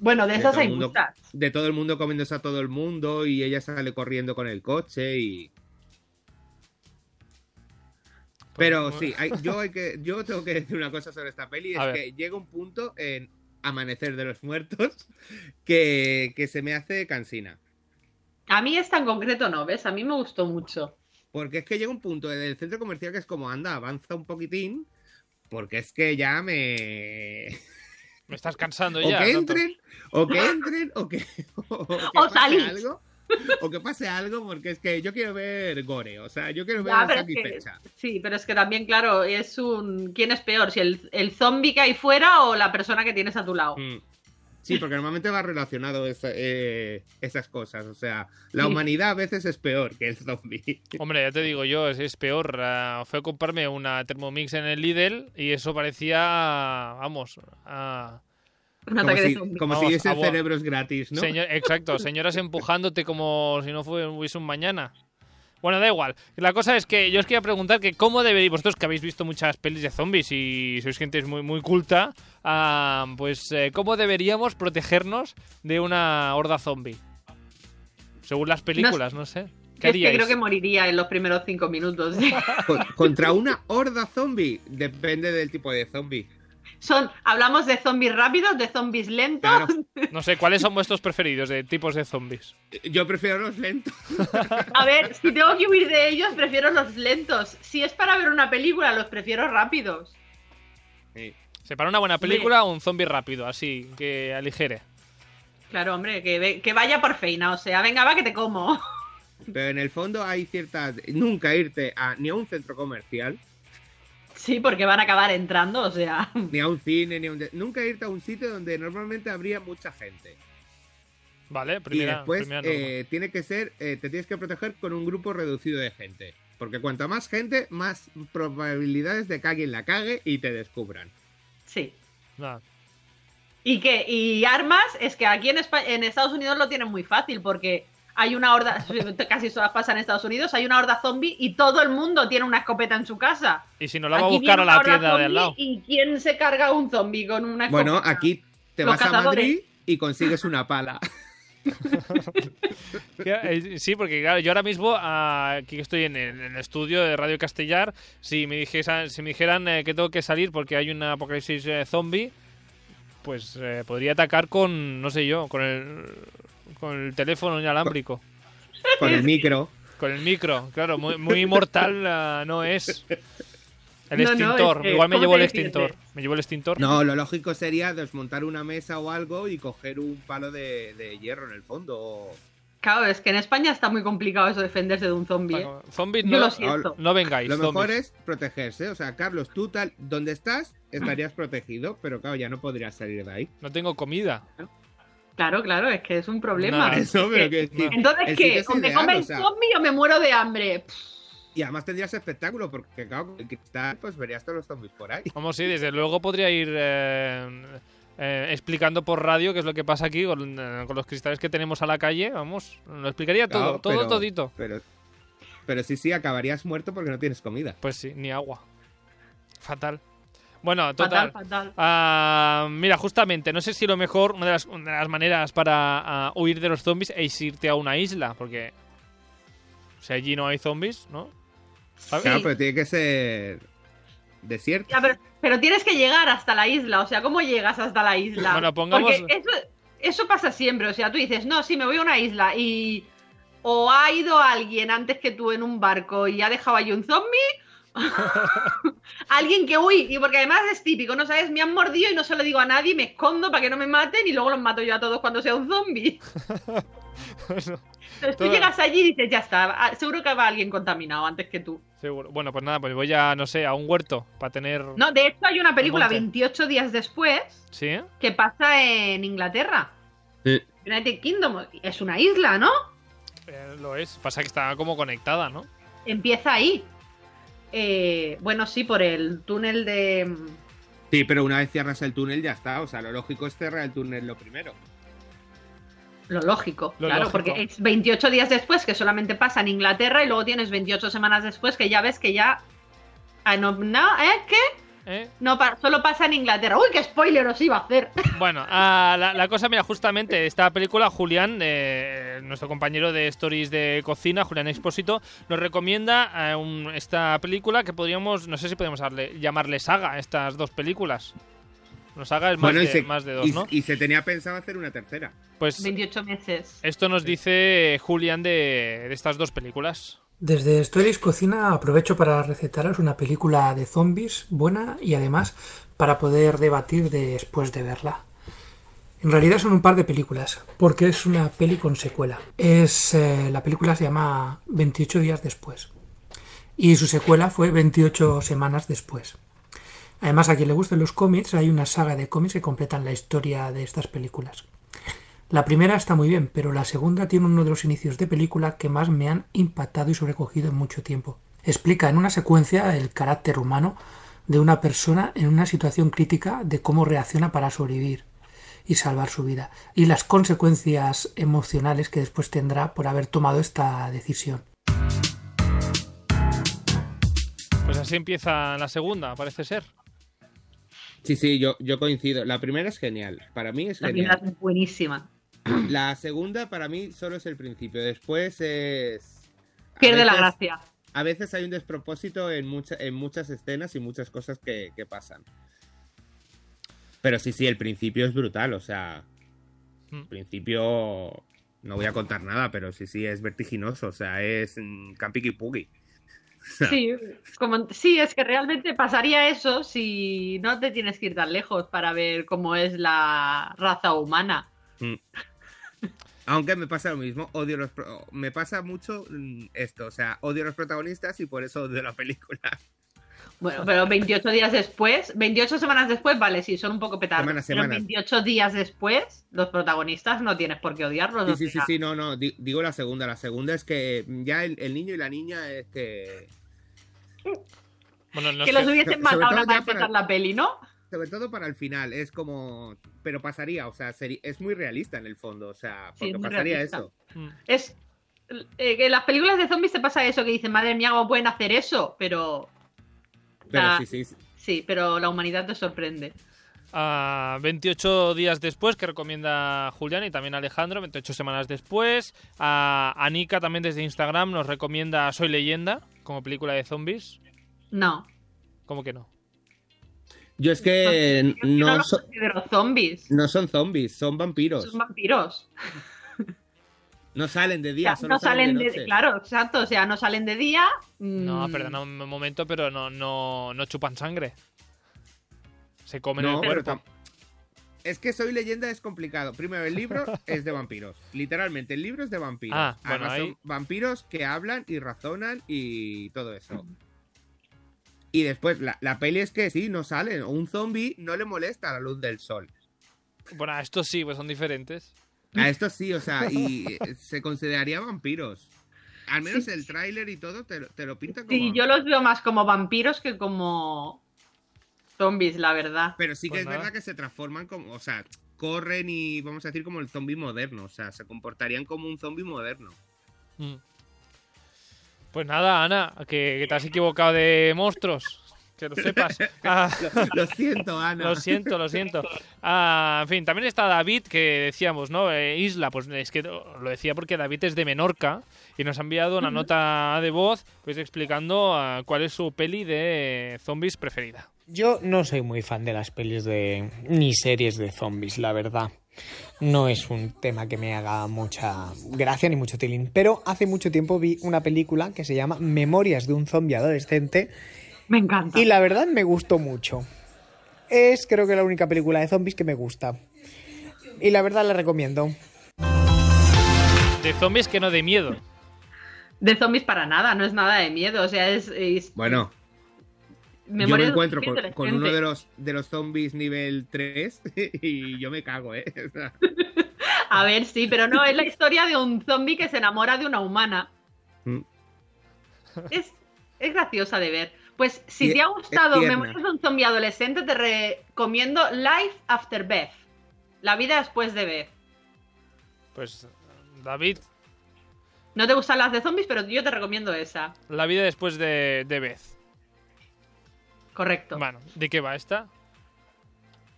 B: Bueno, de
A: De
B: esas
A: todo
B: hay
A: el mundo.
B: muchas.
A: De todo el mundo comiéndose a todo el mundo y ella sale corriendo con el coche y... Pero
C: Pues,
A: sí, hay- yo, hay que, yo tengo que decir una cosa sobre esta peli,
C: A
A: es
C: ver.
A: que llega un punto en Amanecer de los Muertos que, que se me hace cansina.
B: A mí esta en concreto no, ¿ves? A mí me gustó mucho.
A: Porque es que llega un punto en el centro comercial que es como, anda, avanza un poquitín, porque es que ya me...
C: Me estás cansando
A: O
C: ya.
A: que
C: tonto.
A: entren, o que entren, o que, o que
B: O
A: pase
B: salís.
A: algo. O que pase algo, porque es que yo quiero ver gore, o sea, yo quiero ver
B: Ya,
A: a
B: pero es que-. Sí, pero es que también, claro, es un... ¿Quién es peor? ¿Si el, el zombie que hay fuera o la persona que tienes a tu lado?
A: Mm. Sí, porque normalmente va relacionado esa- eh, esas cosas. O sea, la humanidad a veces es peor que el zombie.
C: Hombre, ya te digo yo, es, es peor. Ah, fue a comprarme una Thermomix en el Lidl y eso parecía, vamos, a...
B: Un
A: Como
B: de
A: si, como
C: Vamos,
A: cerebros gratis, ¿no?
C: Señor- exacto, señoras empujándote como si no fue- hubiese un mañana. Bueno, da igual. La cosa es que yo os quería preguntar que cómo deberíais, vosotros que habéis visto muchas pelis de zombies y sois gente muy, muy culta, ah, pues eh, cómo deberíamos protegernos de una horda zombie. Según las películas, no, sé. ¿Qué
B: Es que creo que moriría en los primeros cinco minutos.
A: Con- contra una horda zombie. Depende del tipo de zombie.
B: Son, hablamos de zombies rápidos, de zombies lentos.
A: Claro.
C: No sé, ¿cuáles son vuestros preferidos de tipos de zombies?
A: Yo prefiero los lentos.
B: A ver, si tengo que huir de ellos, prefiero los lentos. Si es para ver una película, los prefiero rápidos.
A: Sí.
C: Se para una buena película un zombie rápido, así, que aligere.
B: Claro, hombre, que, ve- que vaya por feina. O sea, venga, va que te como.
A: Pero en el fondo hay ciertas. Nunca irte a, ni a un centro comercial,
B: Sí, porque van a acabar entrando, o sea.
A: ni a un cine, ni a un. Nunca irte a un sitio donde normalmente habría mucha gente.
C: Vale,
A: y
C: primera,
A: después
C: primera norma.
A: eh, tiene que ser. eh, te tienes que proteger con un grupo reducido de gente. Porque cuanta más gente, más probabilidades de que alguien la cague y te descubran.
B: Sí. ¿Y qué? Y armas, es que aquí en, Espa- en Estados Unidos lo tienen muy fácil porque hay una horda, casi todas pasan en Estados Unidos, hay una horda zombie y todo el mundo tiene una escopeta en su casa.
C: Y si no la va a buscar a la tienda de al lado.
B: ¿Y quién se carga un zombie con una escopeta?
A: Bueno, aquí te
B: Los
A: vas a. Madrid y consigues una pala.
C: Eh, Sí, porque claro, yo ahora mismo ah, aquí estoy en el, estudio de Radio Castellar. Si me, dijesen, si me dijeran eh, que tengo que salir porque hay una apocalipsis eh, zombie, pues eh, podría atacar con, no sé yo, con el, con el teléfono inalámbrico.
A: Con el micro.
C: Con el micro, claro, muy, muy mortal ah, no es. El
B: No, no,
C: extintor,
B: es que,
C: igual me
B: ¿cómo
C: llevo el
B: decirte?
C: extintor. Me llevo el extintor.
A: No, lo lógico sería desmontar una mesa o algo y coger un palo de, de hierro en el fondo.
B: Claro, es que en España está muy complicado eso defenderse de un zombie. ¿eh?
C: Zombies no,
B: lo siento.
C: no vengáis.
A: Lo mejor
C: zombies.
A: es protegerse. O sea, Carlos, tú tal, donde estás estarías protegido, pero claro, ya no podrías salir de ahí.
C: No tengo comida.
B: Claro, claro, es que es un problema.
A: Por eso,
B: Es
A: pero
B: que-
A: que
B: Entonces, ¿qué?
A: sitio es
B: ¿O me
A: ideal,
B: come
A: o
B: el
A: sea,
B: zombie o me muero de hambre?
A: Y además tendrías espectáculo, porque claro, con el cristal, pues verías todos los zombies por ahí.
C: Vamos, sí, desde luego podría ir eh, eh, explicando por radio qué es lo que pasa aquí con, eh, con los cristales que tenemos a la calle. Vamos, lo explicaría todo,
A: Claro,
C: todo
A: pero-
C: todito.
A: Pero, pero sí, sí, acabarías muerto porque no tienes comida.
C: Pues sí, ni agua. Fatal. Bueno,
B: Fatal,
C: total.
B: fatal.
C: Ah, mira, justamente, no sé si lo mejor, una de las, una de las maneras para ah, huir de los zombies es irte a una isla, porque si allí no hay zombies, ¿no? ¿Sabes?
A: Claro,
B: Sí.
A: pero tiene que ser desierto.
B: Ya, pero, pero tienes que llegar hasta la isla, o sea, ¿cómo llegas hasta la isla?
C: Bueno, pongamos-
B: Porque eso, eso pasa siempre, o sea, tú dices, no, sí, me voy a una isla y o ha ido alguien antes que tú en un barco y ha dejado allí un zombie, alguien que huye, y porque además es típico, ¿no sabes? Me han mordido y no se lo digo a nadie, me escondo para que no me maten y luego los mato yo a todos cuando sea un zombie.
C: Bueno,
B: Entonces tú
C: Todo-
B: llegas allí y dices, ya está, ah, seguro que va alguien contaminado antes que tú.
C: seguro. Bueno, pues nada, pues voy a, no sé, a un huerto para tener...
B: No, de hecho hay una película
C: monte.
B: 28 días después
C: ¿Sí?
B: que pasa en Inglaterra.
A: Sí.
B: United Kingdom. Es una isla, ¿no?
C: Eh, lo es. Pasa que está como conectada, ¿no?
B: Empieza ahí. Eh, bueno, sí, por el túnel de...
A: Sí, pero una vez cierras el túnel ya está. O sea, lo lógico es cerrar el túnel lo primero.
B: Lo lógico,
C: Lo
B: claro,
C: lógico.
B: porque es 28 días después que solamente pasa en Inglaterra y luego tienes 28 semanas después que ya ves que ya... Ah, no, no, ¿eh? ¿Qué?
C: ¿Eh?
B: No, pa- solo pasa en Inglaterra. ¡Uy, qué spoiler os iba a hacer!
C: Bueno, ah, la, la cosa, mira, justamente esta película, Julián, eh, nuestro compañero de Stories de Cocina, Julián Expósito, nos recomienda eh, un- esta película que podríamos, no sé si podemos darle- llamarle saga, a estas dos películas. No, saga es más,
A: Bueno,
C: de,
A: se,
C: más de dos,
A: y-
C: ¿no?
A: y se tenía pensado hacer una tercera.
C: Pues
B: 28 meses.
C: esto nos dice Julián de, de estas dos películas.
G: Desde Stories Cocina aprovecho para recetaros una película de zombies buena y además para poder debatir después de verla. En realidad son un par de películas, porque es una peli con secuela. Es eh, la película se llama 28 días después y su secuela fue 28 semanas después. Además, a quien le gusten los cómics, hay una saga de cómics que completan la historia de estas películas. La primera está muy bien, pero la segunda tiene uno de los inicios de película que más me han impactado y sobrecogido en mucho tiempo. Explica en una secuencia el carácter humano de una persona en una situación crítica de cómo reacciona para sobrevivir y salvar su vida y las consecuencias emocionales que después tendrá por haber tomado esta decisión.
C: Pues así empieza la segunda, parece ser.
A: Sí, sí, yo, yo coincido. La primera es genial. Para mí es
B: La primera
A: genial.
B: es buenísima.
A: La segunda, para mí, solo es el principio. Después es. a
B: Pierde la
A: veces-
B: gracia.
A: A veces hay un despropósito en, mucha- en muchas escenas y muchas cosas que, que pasan. Pero sí, sí, el principio es brutal. O sea,
C: Mm.
A: el principio. No voy a contar nada, pero sí, sí, es vertiginoso. O sea, es mm, Campiki Puggy.
B: Sí, como, sí, es que realmente pasaría eso si no te tienes que ir tan lejos para ver cómo es la raza humana.
A: Aunque me pasa lo mismo, odio los pro- me pasa mucho mm, esto, o sea, odio a los protagonistas y por eso odio la película.
B: Bueno, pero 28 días después, 28 semanas después, vale, sí, son un poco petardos.
A: Semanas,
B: pero
A: semanas.
B: 28 días después, los protagonistas no tienes por qué odiarlos.
A: Sí, sí, sí, sí, no, no, di- digo la segunda, la segunda es que ya el, el niño y la niña es que
C: Bueno, no
B: que
C: sé.
B: los hubiesen matado nada más empezar la peli, ¿no?
A: sobre todo para el final es como pero pasaría, o sea, es muy realista en el fondo, o sea,
B: Sí, es
A: porque
B: muy
A: pasaría
B: realista.
A: eso.
C: Mm.
B: Es. eh, que en las películas de zombies te pasa eso, que dicen, madre mía, ¿cómo pueden hacer eso? Pero.
A: Pero
B: Ah.
A: sí, sí, sí.
B: Sí, pero la humanidad te sorprende.
C: a 28 días después, que recomienda Julián y también Alejandro, 28 semanas después. A Anika también desde Instagram nos recomienda Soy leyenda como película de zombies.
B: No.
C: ¿Cómo que no?
A: Yo es que
B: no
A: no,
B: los
A: so-
B: considero zombies.
A: no son zombies, son vampiros.
B: Son vampiros.
A: No salen de
B: O
A: día,
B: sea,
A: solo
B: no salen de,
A: noche.
B: Claro, exacto. O sea, no salen de día.
C: No,
B: mm,
C: perdona un momento, pero no, no, no chupan sangre. Se comen
A: No,
C: el
A: pero
C: cuerpo.
A: tam- es que Soy leyenda es complicado. Primero, el libro es de vampiros. Literalmente, el libro es de vampiros.
C: Ah, bueno,
A: Además,
C: ahí-
A: son vampiros que hablan y razonan y todo eso. Y después, la, la peli es que sí, no salen. O un zombie no le molesta la luz del sol.
C: Bueno, a estos sí, pues son diferentes.
A: A esto sí, o sea, y eh, se consideraría vampiros. Al menos el tráiler y todo te, lo- te lo pinta como.
B: Sí, yo los veo más como vampiros que como zombies, la verdad.
A: Pero sí que
C: Pues
A: es
C: nada.
A: verdad que se transforman como, o sea, corren y vamos a decir como el zombie moderno, o sea, se comportarían como un zombie moderno.
C: Mm. Pues nada, Ana, que, que te has equivocado de monstruos. Que lo sepas. Ah,
A: Lo siento, Ana.
C: lo siento, lo siento. Ah, en fin, también está David, que decíamos, ¿no? Eh, Isla, pues es que lo decía porque David es de Menorca y nos ha enviado una nota de voz pues explicando ah, cuál es su peli de zombies preferida.
H: Yo no soy muy fan de las pelis de ni series de zombies, la verdad. No es un tema que me haga mucha gracia ni mucho tilín. Pero hace mucho tiempo vi una película que se llama Memorias de un zombie adolescente
B: Me encanta.
H: y la verdad me gustó mucho. Es creo que la única película de zombies que me gusta. Y la verdad la recomiendo.
C: De zombies que no de miedo.
B: De zombies para nada, no es nada de miedo. O sea, es. es
A: Bueno, yo me encuentro con, con uno de los, de los zombies nivel 3 y yo me cago, ¿eh? O sea,
B: A ver, sí, pero no, es la historia de un zombie que se enamora de una humana.
A: Mm.
B: Es, es graciosa de ver. Pues si
A: Y
B: te ha gustado. Memorias de un zombie adolescente, te recomiendo Life After Beth. La vida después de Beth.
C: Pues, David,
B: No te gustan las de zombies, pero yo te recomiendo esa.
C: la vida después de, de Beth.
B: Correcto.
C: Bueno, ¿de qué va esta?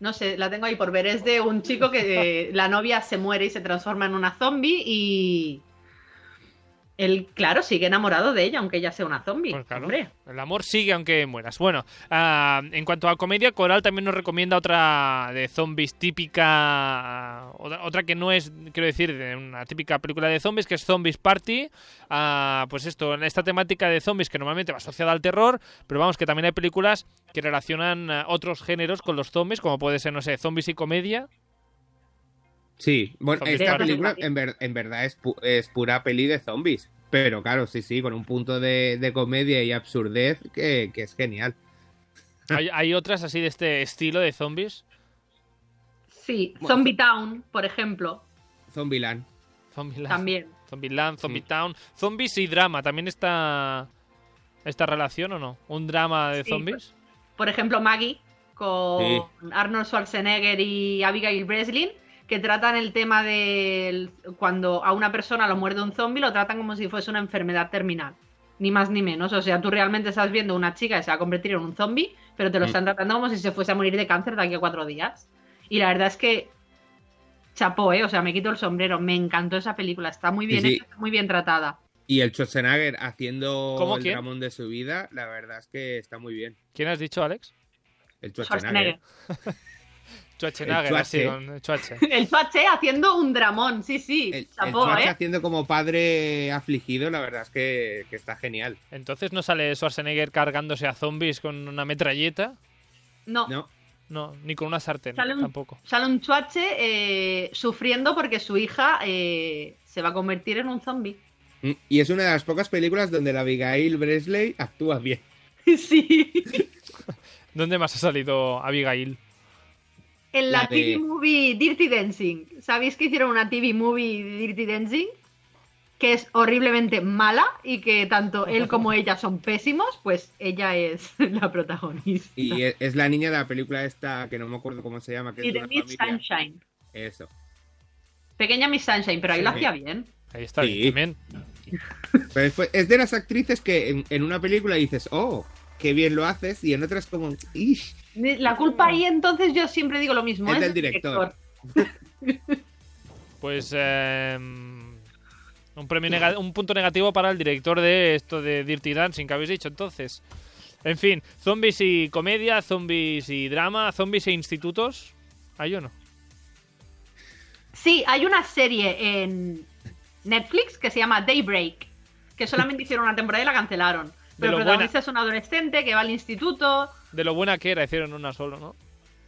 B: No sé, la tengo ahí por ver. Es de un chico que eh, la novia se muere y se transforma en una zombie y. Él, claro, sigue enamorado de ella, aunque ella sea una zombie.
C: Pues claro, el amor sigue aunque mueras. Bueno, ah, en cuanto a comedia, Coral también nos recomienda otra de zombies típica, ah, otra, que no es, quiero decir, de una típica película de zombies, que es Zombies Party. Ah, pues esto, en esta temática de zombies que normalmente va asociada al terror, pero vamos, que también hay películas que relacionan otros géneros con los zombies, como puede ser, no sé, zombies y comedia.
A: Sí, bueno,
C: Zombies
A: esta película en, ver- en verdad es, pu- es pura peli de zombies. Pero claro, sí, sí, con un punto de, de comedia y absurdez que, que es genial.
C: Hay, hay otras así de este estilo de zombies.
B: Sí,
A: Bueno,
B: Zombie Town, por ejemplo,
A: Zombieland.
C: Zombieland.
B: también.
C: Zombieland, Zombie. Town. Zombies y drama, ¿también está esta relación o no? ¿Un drama de
B: Sí,
C: zombies?
B: Por ejemplo, Maggie, con Arnold Schwarzenegger y Abigail Breslin, que tratan el tema de cuando a una persona lo muerde un zombie, lo tratan como si fuese una enfermedad terminal. Ni más ni menos. O sea, tú realmente estás viendo a una chica que se va a convertir en un zombie, pero te lo
A: Mm.
B: están tratando como si se fuese a morir de cáncer de aquí a cuatro días. Y la verdad es que chapó, ¿eh? O sea, me quito el sombrero. Me encantó esa película. Está muy bien
A: Sí, sí.
B: hecha, está muy bien tratada.
A: Y el Schwarzenegger haciendo
C: ¿Cómo
A: el
C: quién?
A: de su vida, la verdad es que está muy bien.
C: ¿Quién has dicho, Alex?
A: El Schwarzenegger.
B: Schwarzenegger.
C: Schwarzenegger,
A: El
C: así,
A: Schwarze.
C: con Schwarze.
B: El Chuache haciendo un dramón, sí, sí.
A: El, el
B: chapó,
A: Schwarze
B: ¿eh?
A: haciendo como padre afligido, la verdad es que, que está genial.
C: Entonces no sale Schwarzenegger cargándose a zombies con una metralleta.
B: No,
A: ¿No?
C: No, ni con una sartén,
B: Sale un-
C: tampoco.
B: sale un chuache eh, sufriendo porque su hija eh, se va a convertir en un zombie.
A: Mm, Y es una de las pocas películas donde la Abigail Bresley actúa bien.
B: sí.
C: ¿Dónde más ha salido Abigail?
B: En la,
A: La de-
B: TV movie Dirty Dancing. ¿Sabéis que hicieron una TV movie Dirty Dancing? Que es horriblemente mala y que tanto él como ella son pésimos, pues ella es la protagonista.
A: Y es, es la niña de la película esta, que no me acuerdo cómo se llama, que
B: Y
A: es de
B: Miss
A: familia.
B: Sunshine.
A: Eso.
B: Pequeña Miss Sunshine, pero ahí
C: Sí.
B: lo hacía bien.
C: Ahí está,
A: Sí.
C: bien, también.
A: Pero después, es de las actrices que en, en una película dices, oh, qué bien lo haces, y en otras como, "Ish".
B: La culpa ahí entonces yo siempre digo lo mismo.
A: Es
B: Es
A: del director.
C: Pues eh, un premio un punto negativo para el director de esto de Dirty Dancing que habéis dicho entonces. En fin, zombies y comedia, zombies y drama, zombies e institutos. ¿Hay o no?
B: Sí, hay una serie en Netflix que se llama Daybreak, que solamente hicieron una temporada y la cancelaron. Pero
C: lo
B: el protagonista es un adolescente que va al instituto.
C: De lo buena que era, hicieron una solo, ¿no?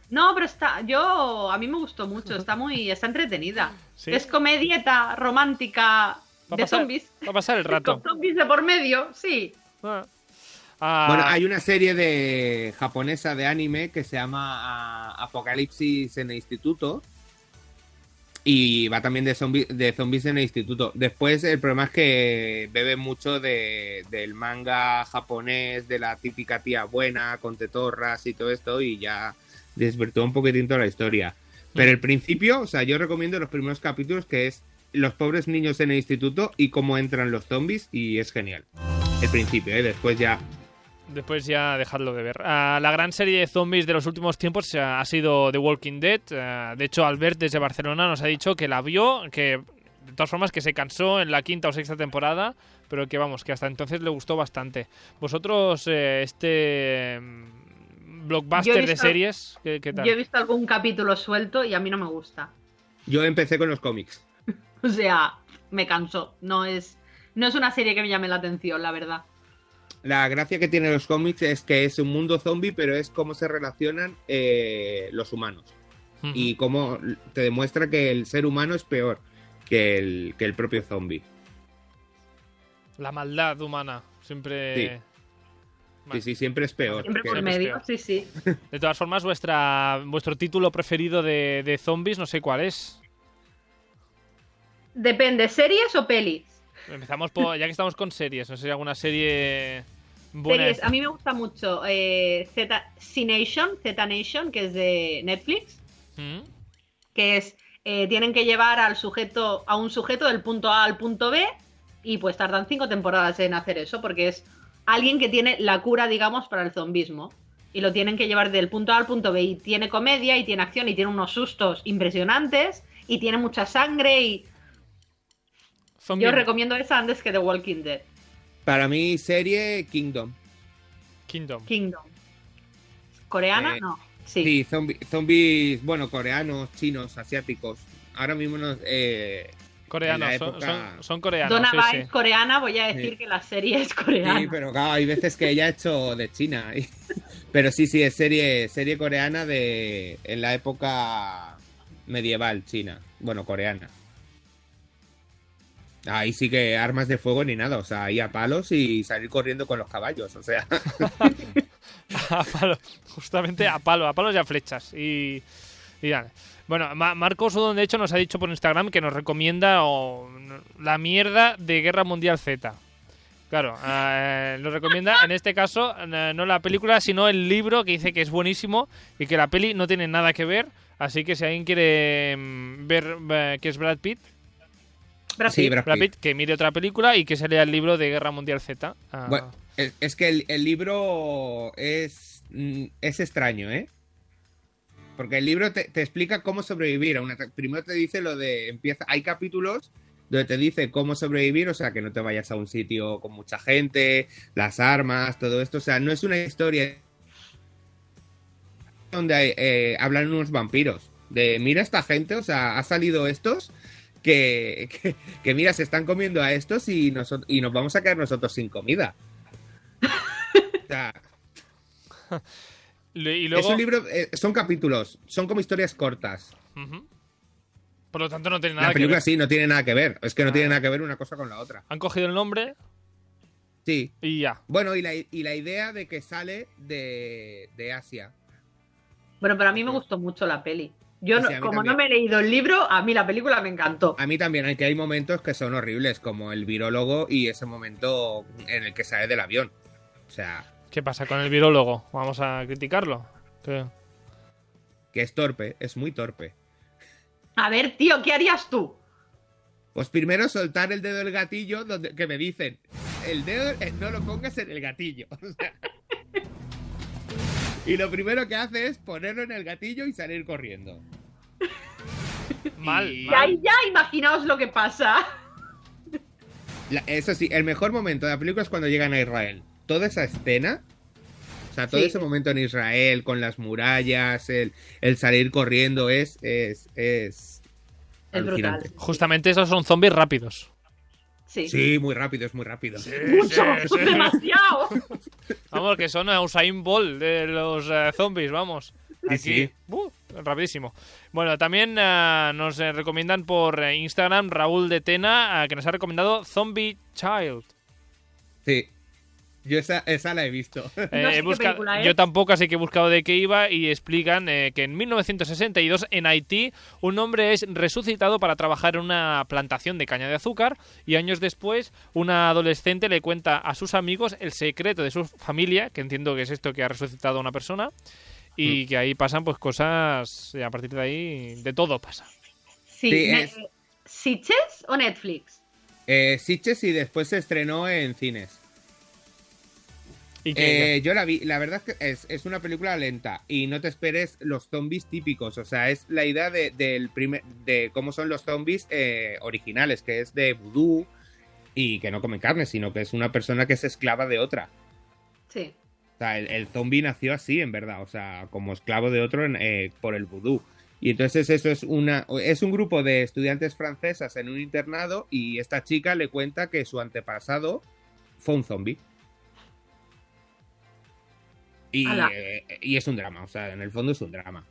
B: No, pero está, yo, a mí me gustó mucho, está muy, está entretenida.
C: Sí.
B: Es comedieta romántica de
C: pasar-
B: zombies.
C: Va a pasar el rato.
B: Con zombies de por medio, sí.
C: Ah. Ah,
A: Bueno, hay una serie de japonesa de anime que se llama ah, Apocalipsis en el Instituto. Y va también de, zombi- de zombies en el instituto. Después el problema es que bebe mucho de, del manga japonés, de la típica tía buena, con tetorras y todo esto, y ya desvirtuó un poquitín toda la historia. Pero el principio, o sea, yo recomiendo los primeros capítulos que es los pobres niños en el instituto y cómo entran los zombies, y es genial. El principio, ¿eh? Después ya
C: Después ya dejarlo de ver. Ah, la gran serie de zombies de los últimos tiempos eh, ha sido The Walking Dead. Ah, de hecho, Albert desde Barcelona nos ha dicho que la vio, que de todas formas que se cansó en la quinta o sexta temporada, pero que vamos, que hasta entonces le gustó bastante. Vosotros, eh, este mm, blockbuster de series, ¿qué, qué tal?
B: Yo he visto algún capítulo suelto y a mí no me gusta.
A: yo empecé con los cómics.
B: O sea, me cansó. No es, no es una serie que me llame la atención, la verdad.
A: La gracia que tienen los cómics es que es un mundo zombie, pero es cómo se relacionan eh, los humanos. Y cómo te demuestra que el ser humano es peor. que el, que el propio zombie.
C: La maldad humana. Siempre.
A: Sí. Sí, sí, siempre es peor.
B: Siempre por medio,
C: peor.
B: sí, sí.
C: De todas formas, vuestra, vuestro título preferido de, de zombies, no sé cuál es.
B: Depende, ¿series o pelis?
C: Empezamos por. Ya que estamos con series, no sé si alguna serie. Buena.
B: Series, a mí me gusta mucho eh, Z C-Nation, Z-Nation, que es de Netflix,
C: ¿Mm?
B: que es, eh, tienen que llevar al sujeto, a un sujeto del punto A al punto B, y pues tardan cinco temporadas en hacer eso, porque es alguien que tiene la cura, digamos, para el zombismo. Y lo tienen que llevar del punto A al punto B. Y tiene comedia, y tiene acción, y tiene unos sustos impresionantes, y tiene mucha sangre, y Yo recomiendo esa antes que The Walking Dead.
A: Para mí, serie Kingdom.
C: Kingdom.
B: Kingdom. ¿Coreana?
A: Eh,
B: no. Sí.
A: Sí, zombi- zombies, bueno, coreanos, chinos, asiáticos. Ahora mismo no, eh,
C: Coreanos, son, son- son coreanos.
B: Donna
C: sí, sí.
B: coreana, voy a decir
A: Sí.
B: que la serie es coreana.
A: Sí, pero claro, hay veces que ella ha hecho de China. y- Pero sí, sí, es serie, serie coreana de en la época medieval china. Bueno, coreana. Ahí sí que armas de fuego ni nada, o sea, ahí a palos y salir corriendo con los caballos, o sea.
C: a palo, justamente a palo, a palos y a flechas. Y, y. Bueno, Ma- Marcos Udon, de hecho, nos ha dicho por Instagram que nos recomienda la mierda de Guerra Mundial Z. Claro, eh, nos recomienda, en este caso, eh, no la película, sino el libro que dice que es buenísimo y que la peli no tiene nada que ver. Así que si alguien quiere mm, ver eh, que es Brad Pitt,
B: Brad
A: Sí,
B: Pitt.
A: Brad
C: Brad
A: Pitt.
C: Pitt, que mire otra película y que se lea el libro de Guerra Mundial Z. Ah,
A: Bueno, es, es que el, el libro es, mm, es extraño, ¿eh? Porque el libro te, te explica cómo sobrevivir. a una- primero te dice lo de. empieza Hay capítulos donde te dice cómo sobrevivir, o sea, que no te vayas a un sitio con mucha gente, las armas, todo esto. O sea, no es una historia donde eh, hablan unos vampiros. De mira esta gente, o sea, ha salido estos que, que, que, mira, se están comiendo a estos y, noso- y nos vamos a quedar nosotros sin comida. O sea,
C: y
A: es un libro, eh, son capítulos, son como historias cortas.
C: Por lo tanto, no tiene nada
A: La
C: que
A: película
C: ver.
A: sí, no tiene nada que ver. Es que no
C: Ah.
A: tiene nada que ver una cosa con la otra.
C: Han cogido el nombre
A: Sí.
C: y ya.
A: Bueno, y la, y la idea de que sale de, de Asia.
B: Bueno, pero a mí me gustó mucho la peli. Yo,
A: Sí,
B: no- como
A: también.
B: no me he leído el libro, a mí la película me encantó.
A: A mí también, aunque hay momentos que son horribles, como el virólogo y ese momento en el que sale del avión. O sea,
C: ¿Qué pasa con el virólogo? Vamos a criticarlo. ¿Qué?
A: que es torpe, es muy torpe.
B: A ver, tío, ¿qué harías tú?
A: Pues primero soltar el dedo del gatillo, donde, que me dicen, el dedo eh, no lo pongas en el gatillo. O sea, y lo primero que hace es ponerlo en el gatillo y salir corriendo.
C: Mal,
A: Y-
C: mal.
B: ahí ya imaginaos lo que pasa.
A: La- eso sí, el mejor momento de la película es cuando llegan a Israel. Toda esa escena, o sea, todo
B: Sí.
A: ese momento en Israel, con las murallas, el, el salir corriendo, es, es, es
B: Es brutal.
A: alucinante.
C: Justamente esos son zombies rápidos.
B: Sí.
A: Sí, muy rápido, es muy rápido.
B: Mucho, demasiado.
C: Vamos, que son Usain Bolt de los eh, zombies, vamos.
A: Sí,
C: Aquí,
A: sí.
C: ¡buh! rapidísimo. Bueno, también eh, nos eh, recomiendan por eh, Instagram Raúl de Tena, eh, que nos ha recomendado Zombie Child.
A: Sí. Yo esa, esa la he visto.
C: Eh,
B: No sé
C: he
B: qué
C: busca-
B: película.
C: Yo tampoco, así que he buscado de qué iba y explican eh, que en 1962 en Haití un hombre es resucitado para trabajar en una plantación de caña de azúcar y años después una adolescente le cuenta a sus amigos el secreto de su familia, que entiendo que es esto que ha resucitado a una persona y que ahí pasan pues cosas y a partir de ahí de todo pasa.
B: Sí.
A: Es-
B: ¿Sitges o Netflix?
A: Eh, Sitges y después se estrenó en cines. Eh, yo la vi, la verdad es que es, es una película lenta y no te esperes los zombies típicos, o sea, es la idea de, del primer, de cómo son los zombies eh, originales, que es de vudú y que no comen carne, sino que es una persona que es esclava de otra.
B: Sí.
A: O sea, el, el zombie nació así, en verdad, o sea, como esclavo de otro en- eh, por el vudú. Y entonces eso es una es un grupo de estudiantes francesas en un internado y esta chica le cuenta que su antepasado fue un zombie. Y, eh, y es un drama, o sea, en el fondo es un drama.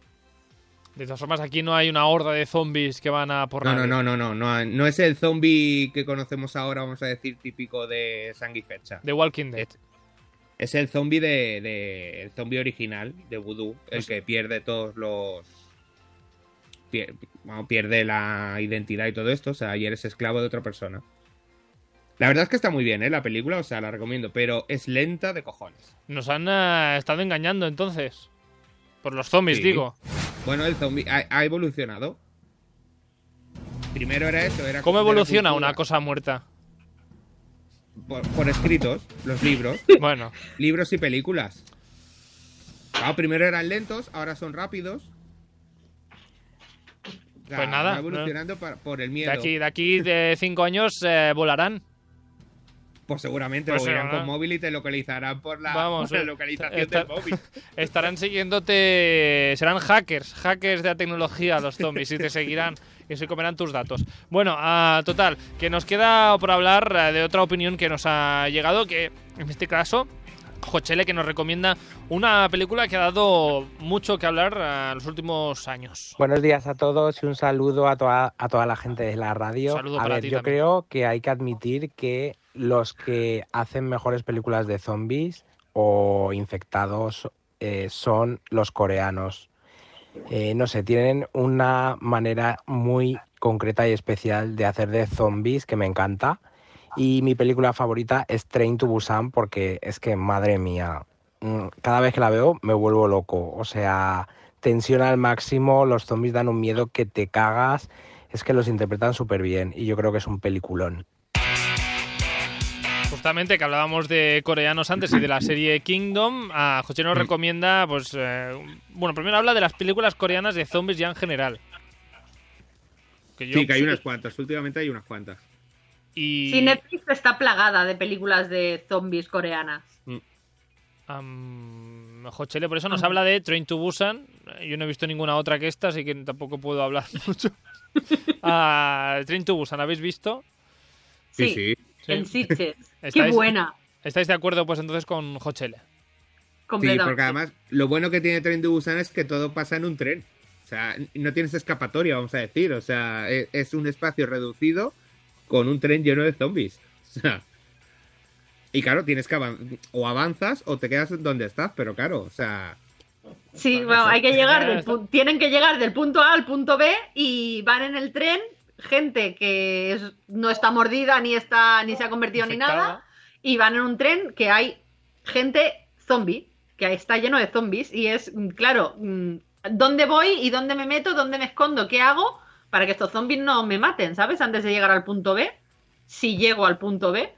C: De todas formas, aquí no hay una horda de zombies que van a por
A: No, no,
C: nadie.
A: no, no, no, no, no es el zombie que conocemos ahora, vamos a decir, típico de Sanguifecha.
C: The Walking Dead.
A: Es el zombie de, de- el zombie original de Voodoo, el
C: Pues-
A: que pierde todos los pier- bueno, pierde la identidad y todo esto, o sea, y eres esclavo de otra persona. La verdad es que está muy bien, ¿eh? La película, o sea, la recomiendo, pero es lenta de cojones.
C: Nos han eh, estado engañando entonces. Por los zombies,
A: Sí.
C: digo.
A: Bueno, el zombie ha, ha evolucionado. Primero era eso, era
C: ¿Cómo evoluciona una cosa muerta?
A: Por, por escritos, los libros.
C: Bueno,
A: libros y películas. Claro, primero eran lentos, ahora son rápidos.
C: Pues nada,
A: va evolucionando por el miedo.
C: de aquí, de aquí de cinco años eh, volarán.
A: Pues seguramente
C: Pues
A: lo irán con móvil y te localizarán por la,
C: Vamos,
A: por la
C: eh,
A: localización del móvil.
C: Estarán siguiéndote. Serán hackers, hackers de la tecnología los zombies y te seguirán y se comerán tus datos. Bueno, ah, total, que nos queda por hablar eh, de otra opinión que nos ha llegado, que en este caso, Jochele, que nos recomienda una película que ha dado mucho que hablar eh, en los últimos años.
I: Buenos días a todos y un saludo a toda, a toda la gente de la radio.
C: Saludo
I: a
C: para
I: ver,
C: ti
I: yo
C: también.
I: creo que hay que admitir que los que hacen mejores películas de zombies o infectados eh, son los coreanos. Eh, no sé, tienen una manera muy concreta y especial de hacer de zombies que me encanta. Y mi película favorita es Train to Busan porque es que, madre mía, mm, cada vez que la veo me vuelvo loco. O sea, tensión al máximo, los zombies dan un miedo que te cagas. Es que los interpretan súper bien y yo creo que es un peliculón.
C: Justamente que hablábamos de coreanos antes y de la serie Kingdom, a José nos recomienda, pues, eh, bueno, primero habla de las películas coreanas de zombies ya en general. Que yo-
A: Sí, que hay unas cuantas. Últimamente hay unas cuantas.
C: Y...
B: Sí, Netflix está plagada de películas de zombies coreanas.
C: Am, Jochele, por eso nos habla de Train to Busan. Yo no he visto ninguna otra que esta, así que tampoco puedo hablar mucho. Ah, Train to Busan, ¿habéis visto?
B: Sí,
A: sí.
C: Sí.
B: en Sitges. Qué
C: ¿Estáis-
B: buena.
C: ¿Estáis de acuerdo pues entonces con Jochele?
A: Sí, porque además lo bueno que tiene Tren de Busan es que todo pasa en un tren. O sea, no tienes escapatoria, vamos a decir. O sea, e- es un espacio reducido con un tren lleno de zombies. O sea, y claro, tienes que avan- o avanzas o te quedas donde estás, pero claro, o sea,
B: Sí, bueno, hay que llegar del pu- tienen que llegar del punto A al punto B y van en el tren gente que es- no está mordida ni está ni se ha convertido ni nada y van en un tren que hay gente zombie que está lleno de zombies y es mm, claro mm, dónde voy y dónde me meto dónde me escondo qué hago para que estos zombies no me maten sabes antes de llegar al punto B si llego al punto B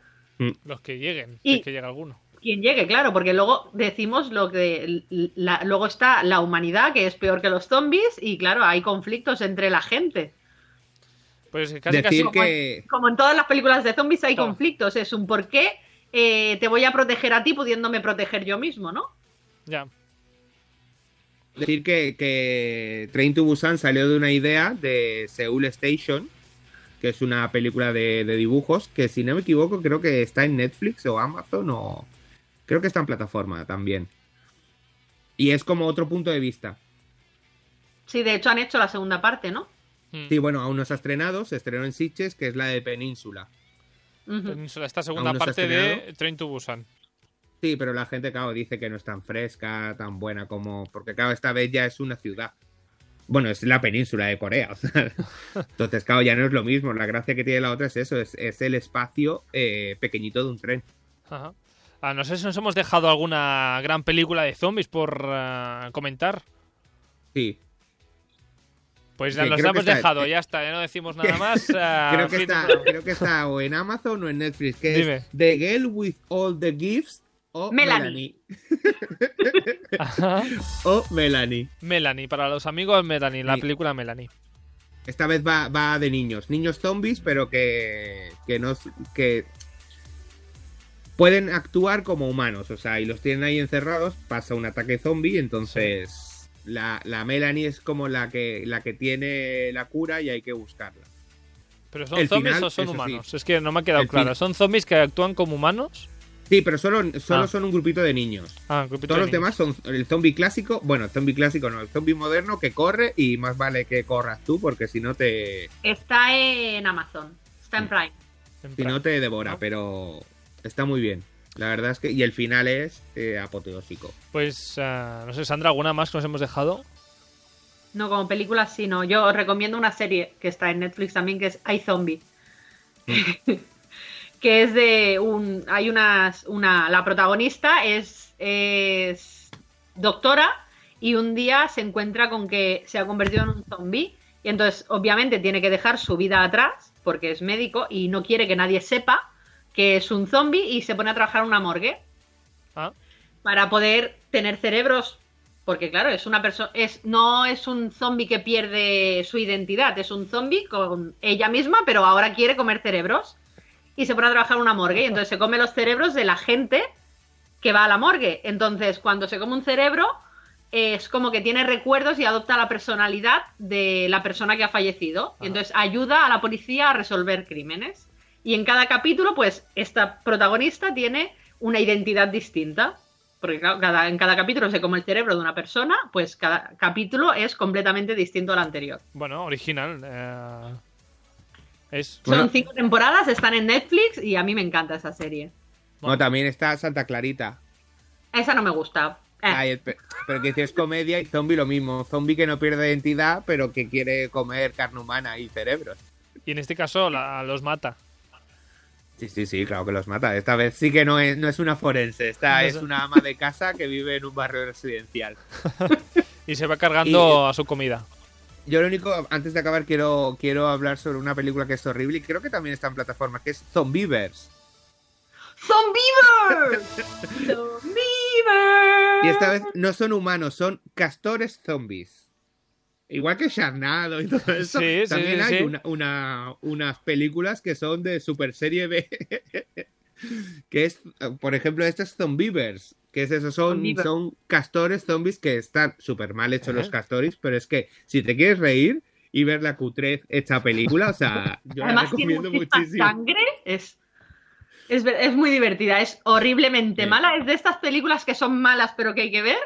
C: Los que lleguen,
B: Y-
C: es que llega alguno.
B: quien llegue, claro, porque luego decimos lo que la- luego está la humanidad que es peor que los zombies y claro, hay conflictos entre la gente.
C: Pues casi
A: decir
C: casi...
A: que
B: Como en todas las películas de zombies hay
C: Todo.
B: conflictos, es un por qué eh, te voy a proteger a ti pudiéndome proteger yo mismo, ¿no?
C: Ya.
A: Decir que, que Train to Busan salió de una idea de Seoul Station, que es una película de, de dibujos, que si no me equivoco creo que está en Netflix o Amazon o creo que está en plataforma también. Y es como otro punto de vista.
B: Sí, de hecho han hecho la segunda parte, ¿no?
C: Mm.
A: Sí, bueno, aún no se ha estrenado, se estrenó en Sitges, que es la de Península.
C: Esta segunda
A: no
C: parte de. Train to Busan.
A: Sí, pero la gente, claro, dice que no es tan fresca, tan buena como... Porque, claro, esta vez ya es una ciudad. Bueno, es la península de Corea. o sea. Entonces, claro, ya no es lo mismo. La gracia que tiene la otra es eso, es, es el espacio eh, pequeñito de un tren.
C: Ajá. Ah, no sé si nos hemos dejado alguna gran película de zombies por ah, comentar.
A: Sí.
C: Pues ya
A: Sí,
C: los
A: que
C: hemos
A: está-
C: dejado, ya está, ya no decimos nada más. ah,
A: creo, que
C: fin de
A: está, creo que está o en Amazon o en Netflix, que
C: Dime.
A: es The Girl with All the Gifts o
B: Melanie.
A: Melanie.
C: Ajá.
A: O Melanie.
C: Melanie, para los amigos Melanie, la película Melanie.
A: Esta vez va, va de niños. Niños zombies, pero que, que no que pueden actuar como humanos. O sea, y los tienen ahí encerrados. Pasa un ataque zombie. Entonces, la, la Melanie es como la que, la que tiene la cura y hay que buscarla.
C: ¿Pero son
A: El
C: zombies
A: final,
C: o son
A: sí.
C: humanos? Es que no me ha quedado
A: El
C: claro.
A: fin-
C: ¿Son zombies que actúan como humanos?
A: Sí, pero solo, solo
C: Ah.
A: son un grupito de niños.
C: Ah, grupito
A: Todos
C: de
A: los demás son el zombie clásico, bueno, el zombie clásico no, el zombie moderno que corre y más vale que corras tú porque si no te,
B: Está en Amazon. Está en Prime.
C: En
A: si no te devora,
C: ¿no?
A: pero está muy bien. La verdad es que y el final es eh, apoteósico.
C: Pues, ah, no sé, Sandra, ¿alguna más que nos hemos dejado?
B: No como película, sino yo os recomiendo una serie que está en Netflix también, que es iZombie. que es de un. Hay unas. Una, la protagonista es, es doctora y un día se encuentra con que se ha convertido en un zombie. Y entonces, obviamente, tiene que dejar su vida atrás porque es médico y no quiere que nadie sepa que es un zombie y se pone a trabajar en una morgue
C: Ah,
B: para poder tener cerebros. Porque claro, es una persona, es, no es un zombie que pierde su identidad, es un zombie con ella misma, pero ahora quiere comer cerebros. Y se pone a trabajar en una morgue. Y entonces se come los cerebros de la gente que va a la morgue. Entonces, cuando se come un cerebro, es como que tiene recuerdos y adopta la personalidad de la persona que ha fallecido. Y entonces ayuda a la policía a resolver crímenes. Y en cada capítulo, pues, esta protagonista tiene una identidad distinta. Porque claro, cada, en cada capítulo se come el cerebro de una persona, pues cada capítulo es completamente distinto al anterior.
C: bueno, original. eh, es.
A: Bueno.
B: Son cinco temporadas, están en Netflix y a mí me encanta esa serie.
A: No, también está Santa Clarita.
B: Esa no me gusta. Eh,
A: Ay, pero que si es comedia y zombie lo mismo. Zombie que no pierde identidad, pero que quiere comer carne humana y cerebros.
C: Y en este caso la- los mata.
A: Sí, sí, sí, claro que los mata. Esta vez sí que no es, no es una forense. Esta
C: No
A: es
C: es-
A: una ama de casa que vive en un barrio residencial.
C: Y se va cargando
A: Y-
C: a su comida.
A: Yo lo único, antes de acabar, quiero, quiero hablar sobre una película que es horrible y creo que también está en plataforma, que es Zombievers.
B: ¡Zombievers! ¡Zombievers!
A: Y esta vez no son humanos, son castores zombies. Igual que Sharnado y todo eso.
C: Sí, sí,
A: también
C: sí,
A: hay
C: sí.
A: una- una- unas películas que son de super serie B. que es, por ejemplo, esta es Zombievers. Que es eso, son, son castores zombies que están súper mal hechos los castores, pero es que si te quieres reír y ver la cutrez esta película, o sea, yo la
B: Además tiene
A: recomiendo
B: muchísima
A: muchísimo.
B: sangre. Es, es, es muy divertida, es horriblemente
A: Sí.
B: mala. Es de estas películas que son malas pero que hay que ver.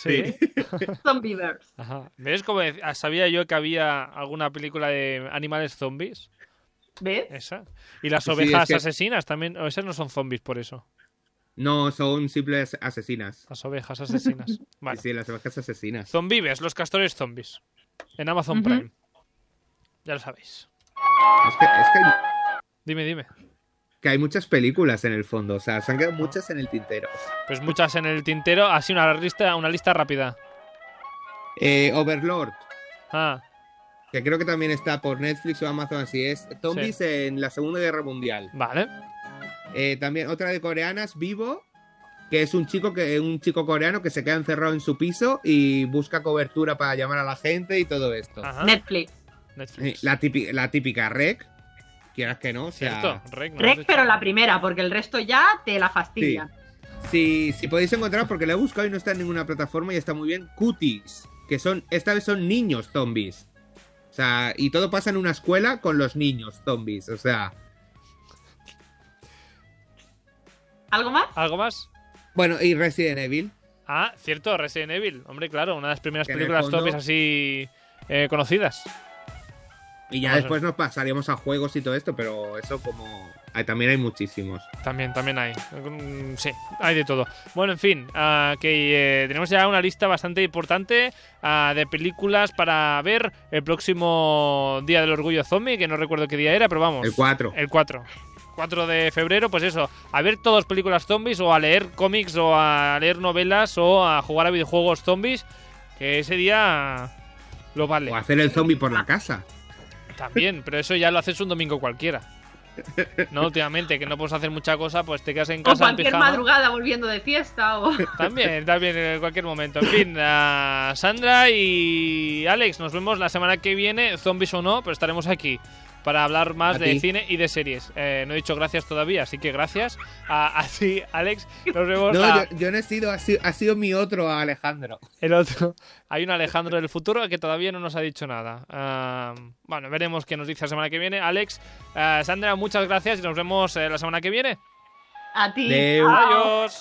C: Sí.
B: Zombievers.
C: Ajá. ¿Ves cómo ah, sabía yo que había alguna película de animales zombies?
B: ¿Ves?
C: Esa. Y las
A: Sí,
C: ovejas
A: es que-
C: asesinas también. O esas no son zombies por eso.
A: No, son simples asesinas.
C: Las ovejas asesinas.
A: Sí,
C: Vale.
A: sí, las ovejas asesinas.
C: Zombives, los castores zombies. En Amazon. Prime. Ya lo sabéis.
A: Es que, es que hay
C: Dime, dime.
A: que hay muchas películas en el fondo, o sea, se han quedado muchas en el tintero.
C: Pues muchas en el tintero. Así una lista, una lista rápida.
A: Eh, Overlord,
C: Ah,
A: que creo que también está por Netflix o Amazon, así es. Zombies en la Segunda Guerra Mundial.
C: vale.
A: Eh, también otra de coreanas, Vivo, que es un chico que un chico coreano que se queda encerrado en su piso y busca cobertura para llamar a la gente y todo esto.
C: Ajá.
B: Netflix.
A: Eh,
C: Netflix.
A: La, típica, la típica rec, quieras que no, o sea,
C: Cierto. Rec,
B: pero la primera, porque el resto ya te la fastidia.
A: Si, si podéis encontrar, porque la he buscado y no está en ninguna plataforma y está muy bien, Cuties, que son, esta vez son niños zombies. O sea, y todo pasa en una escuela con los niños zombies. O sea,
B: ¿Algo más?
C: ¿Algo más?
A: bueno, y Resident Evil.
C: Ah, cierto, Resident Evil. Hombre, claro, una de las primeras películas
A: fondo-
C: zombies así eh, conocidas.
A: Y ya
C: Vamos
A: después nos pasaríamos a juegos y todo esto, pero eso como... también hay muchísimos.
C: También, también hay. Mm, Sí, hay de todo. Bueno, en fin, ah, que eh, tenemos ya una lista bastante importante ah, de películas para ver el próximo Día del Orgullo Zombie, que no recuerdo qué día era, pero vamos.
A: El 4.
C: El 4. 4 de febrero, pues eso, a ver todas películas zombies o a leer cómics o a leer novelas o a jugar a videojuegos zombies, que ese día lo vale.
A: O hacer el zombie por la casa.
C: También, pero eso ya lo haces un domingo cualquiera. No, últimamente, que no puedes hacer mucha cosa, pues te quedas en
B: O
C: casa en
B: cualquier
C: pijama.
B: madrugada volviendo de fiesta. O...
C: También, también, en cualquier momento. En fin, a Sandra y Alex, nos vemos la semana que viene, zombies o no, pero estaremos aquí para hablar más
A: A
C: de
A: ti.
C: cine y de series. Eh, no he dicho gracias todavía, así que gracias a, a ti, Alex. Nos vemos
A: No,
C: la-
A: yo, yo no he sido, ha sido, ha sido mi otro Alejandro.
C: el otro. Hay un Alejandro del futuro que todavía no nos ha dicho nada. Ah, bueno, veremos qué nos dice la semana que viene. Alex, ah, Sandra, muchas gracias y nos vemos eh, la semana que viene.
B: A ti.
C: Adiós.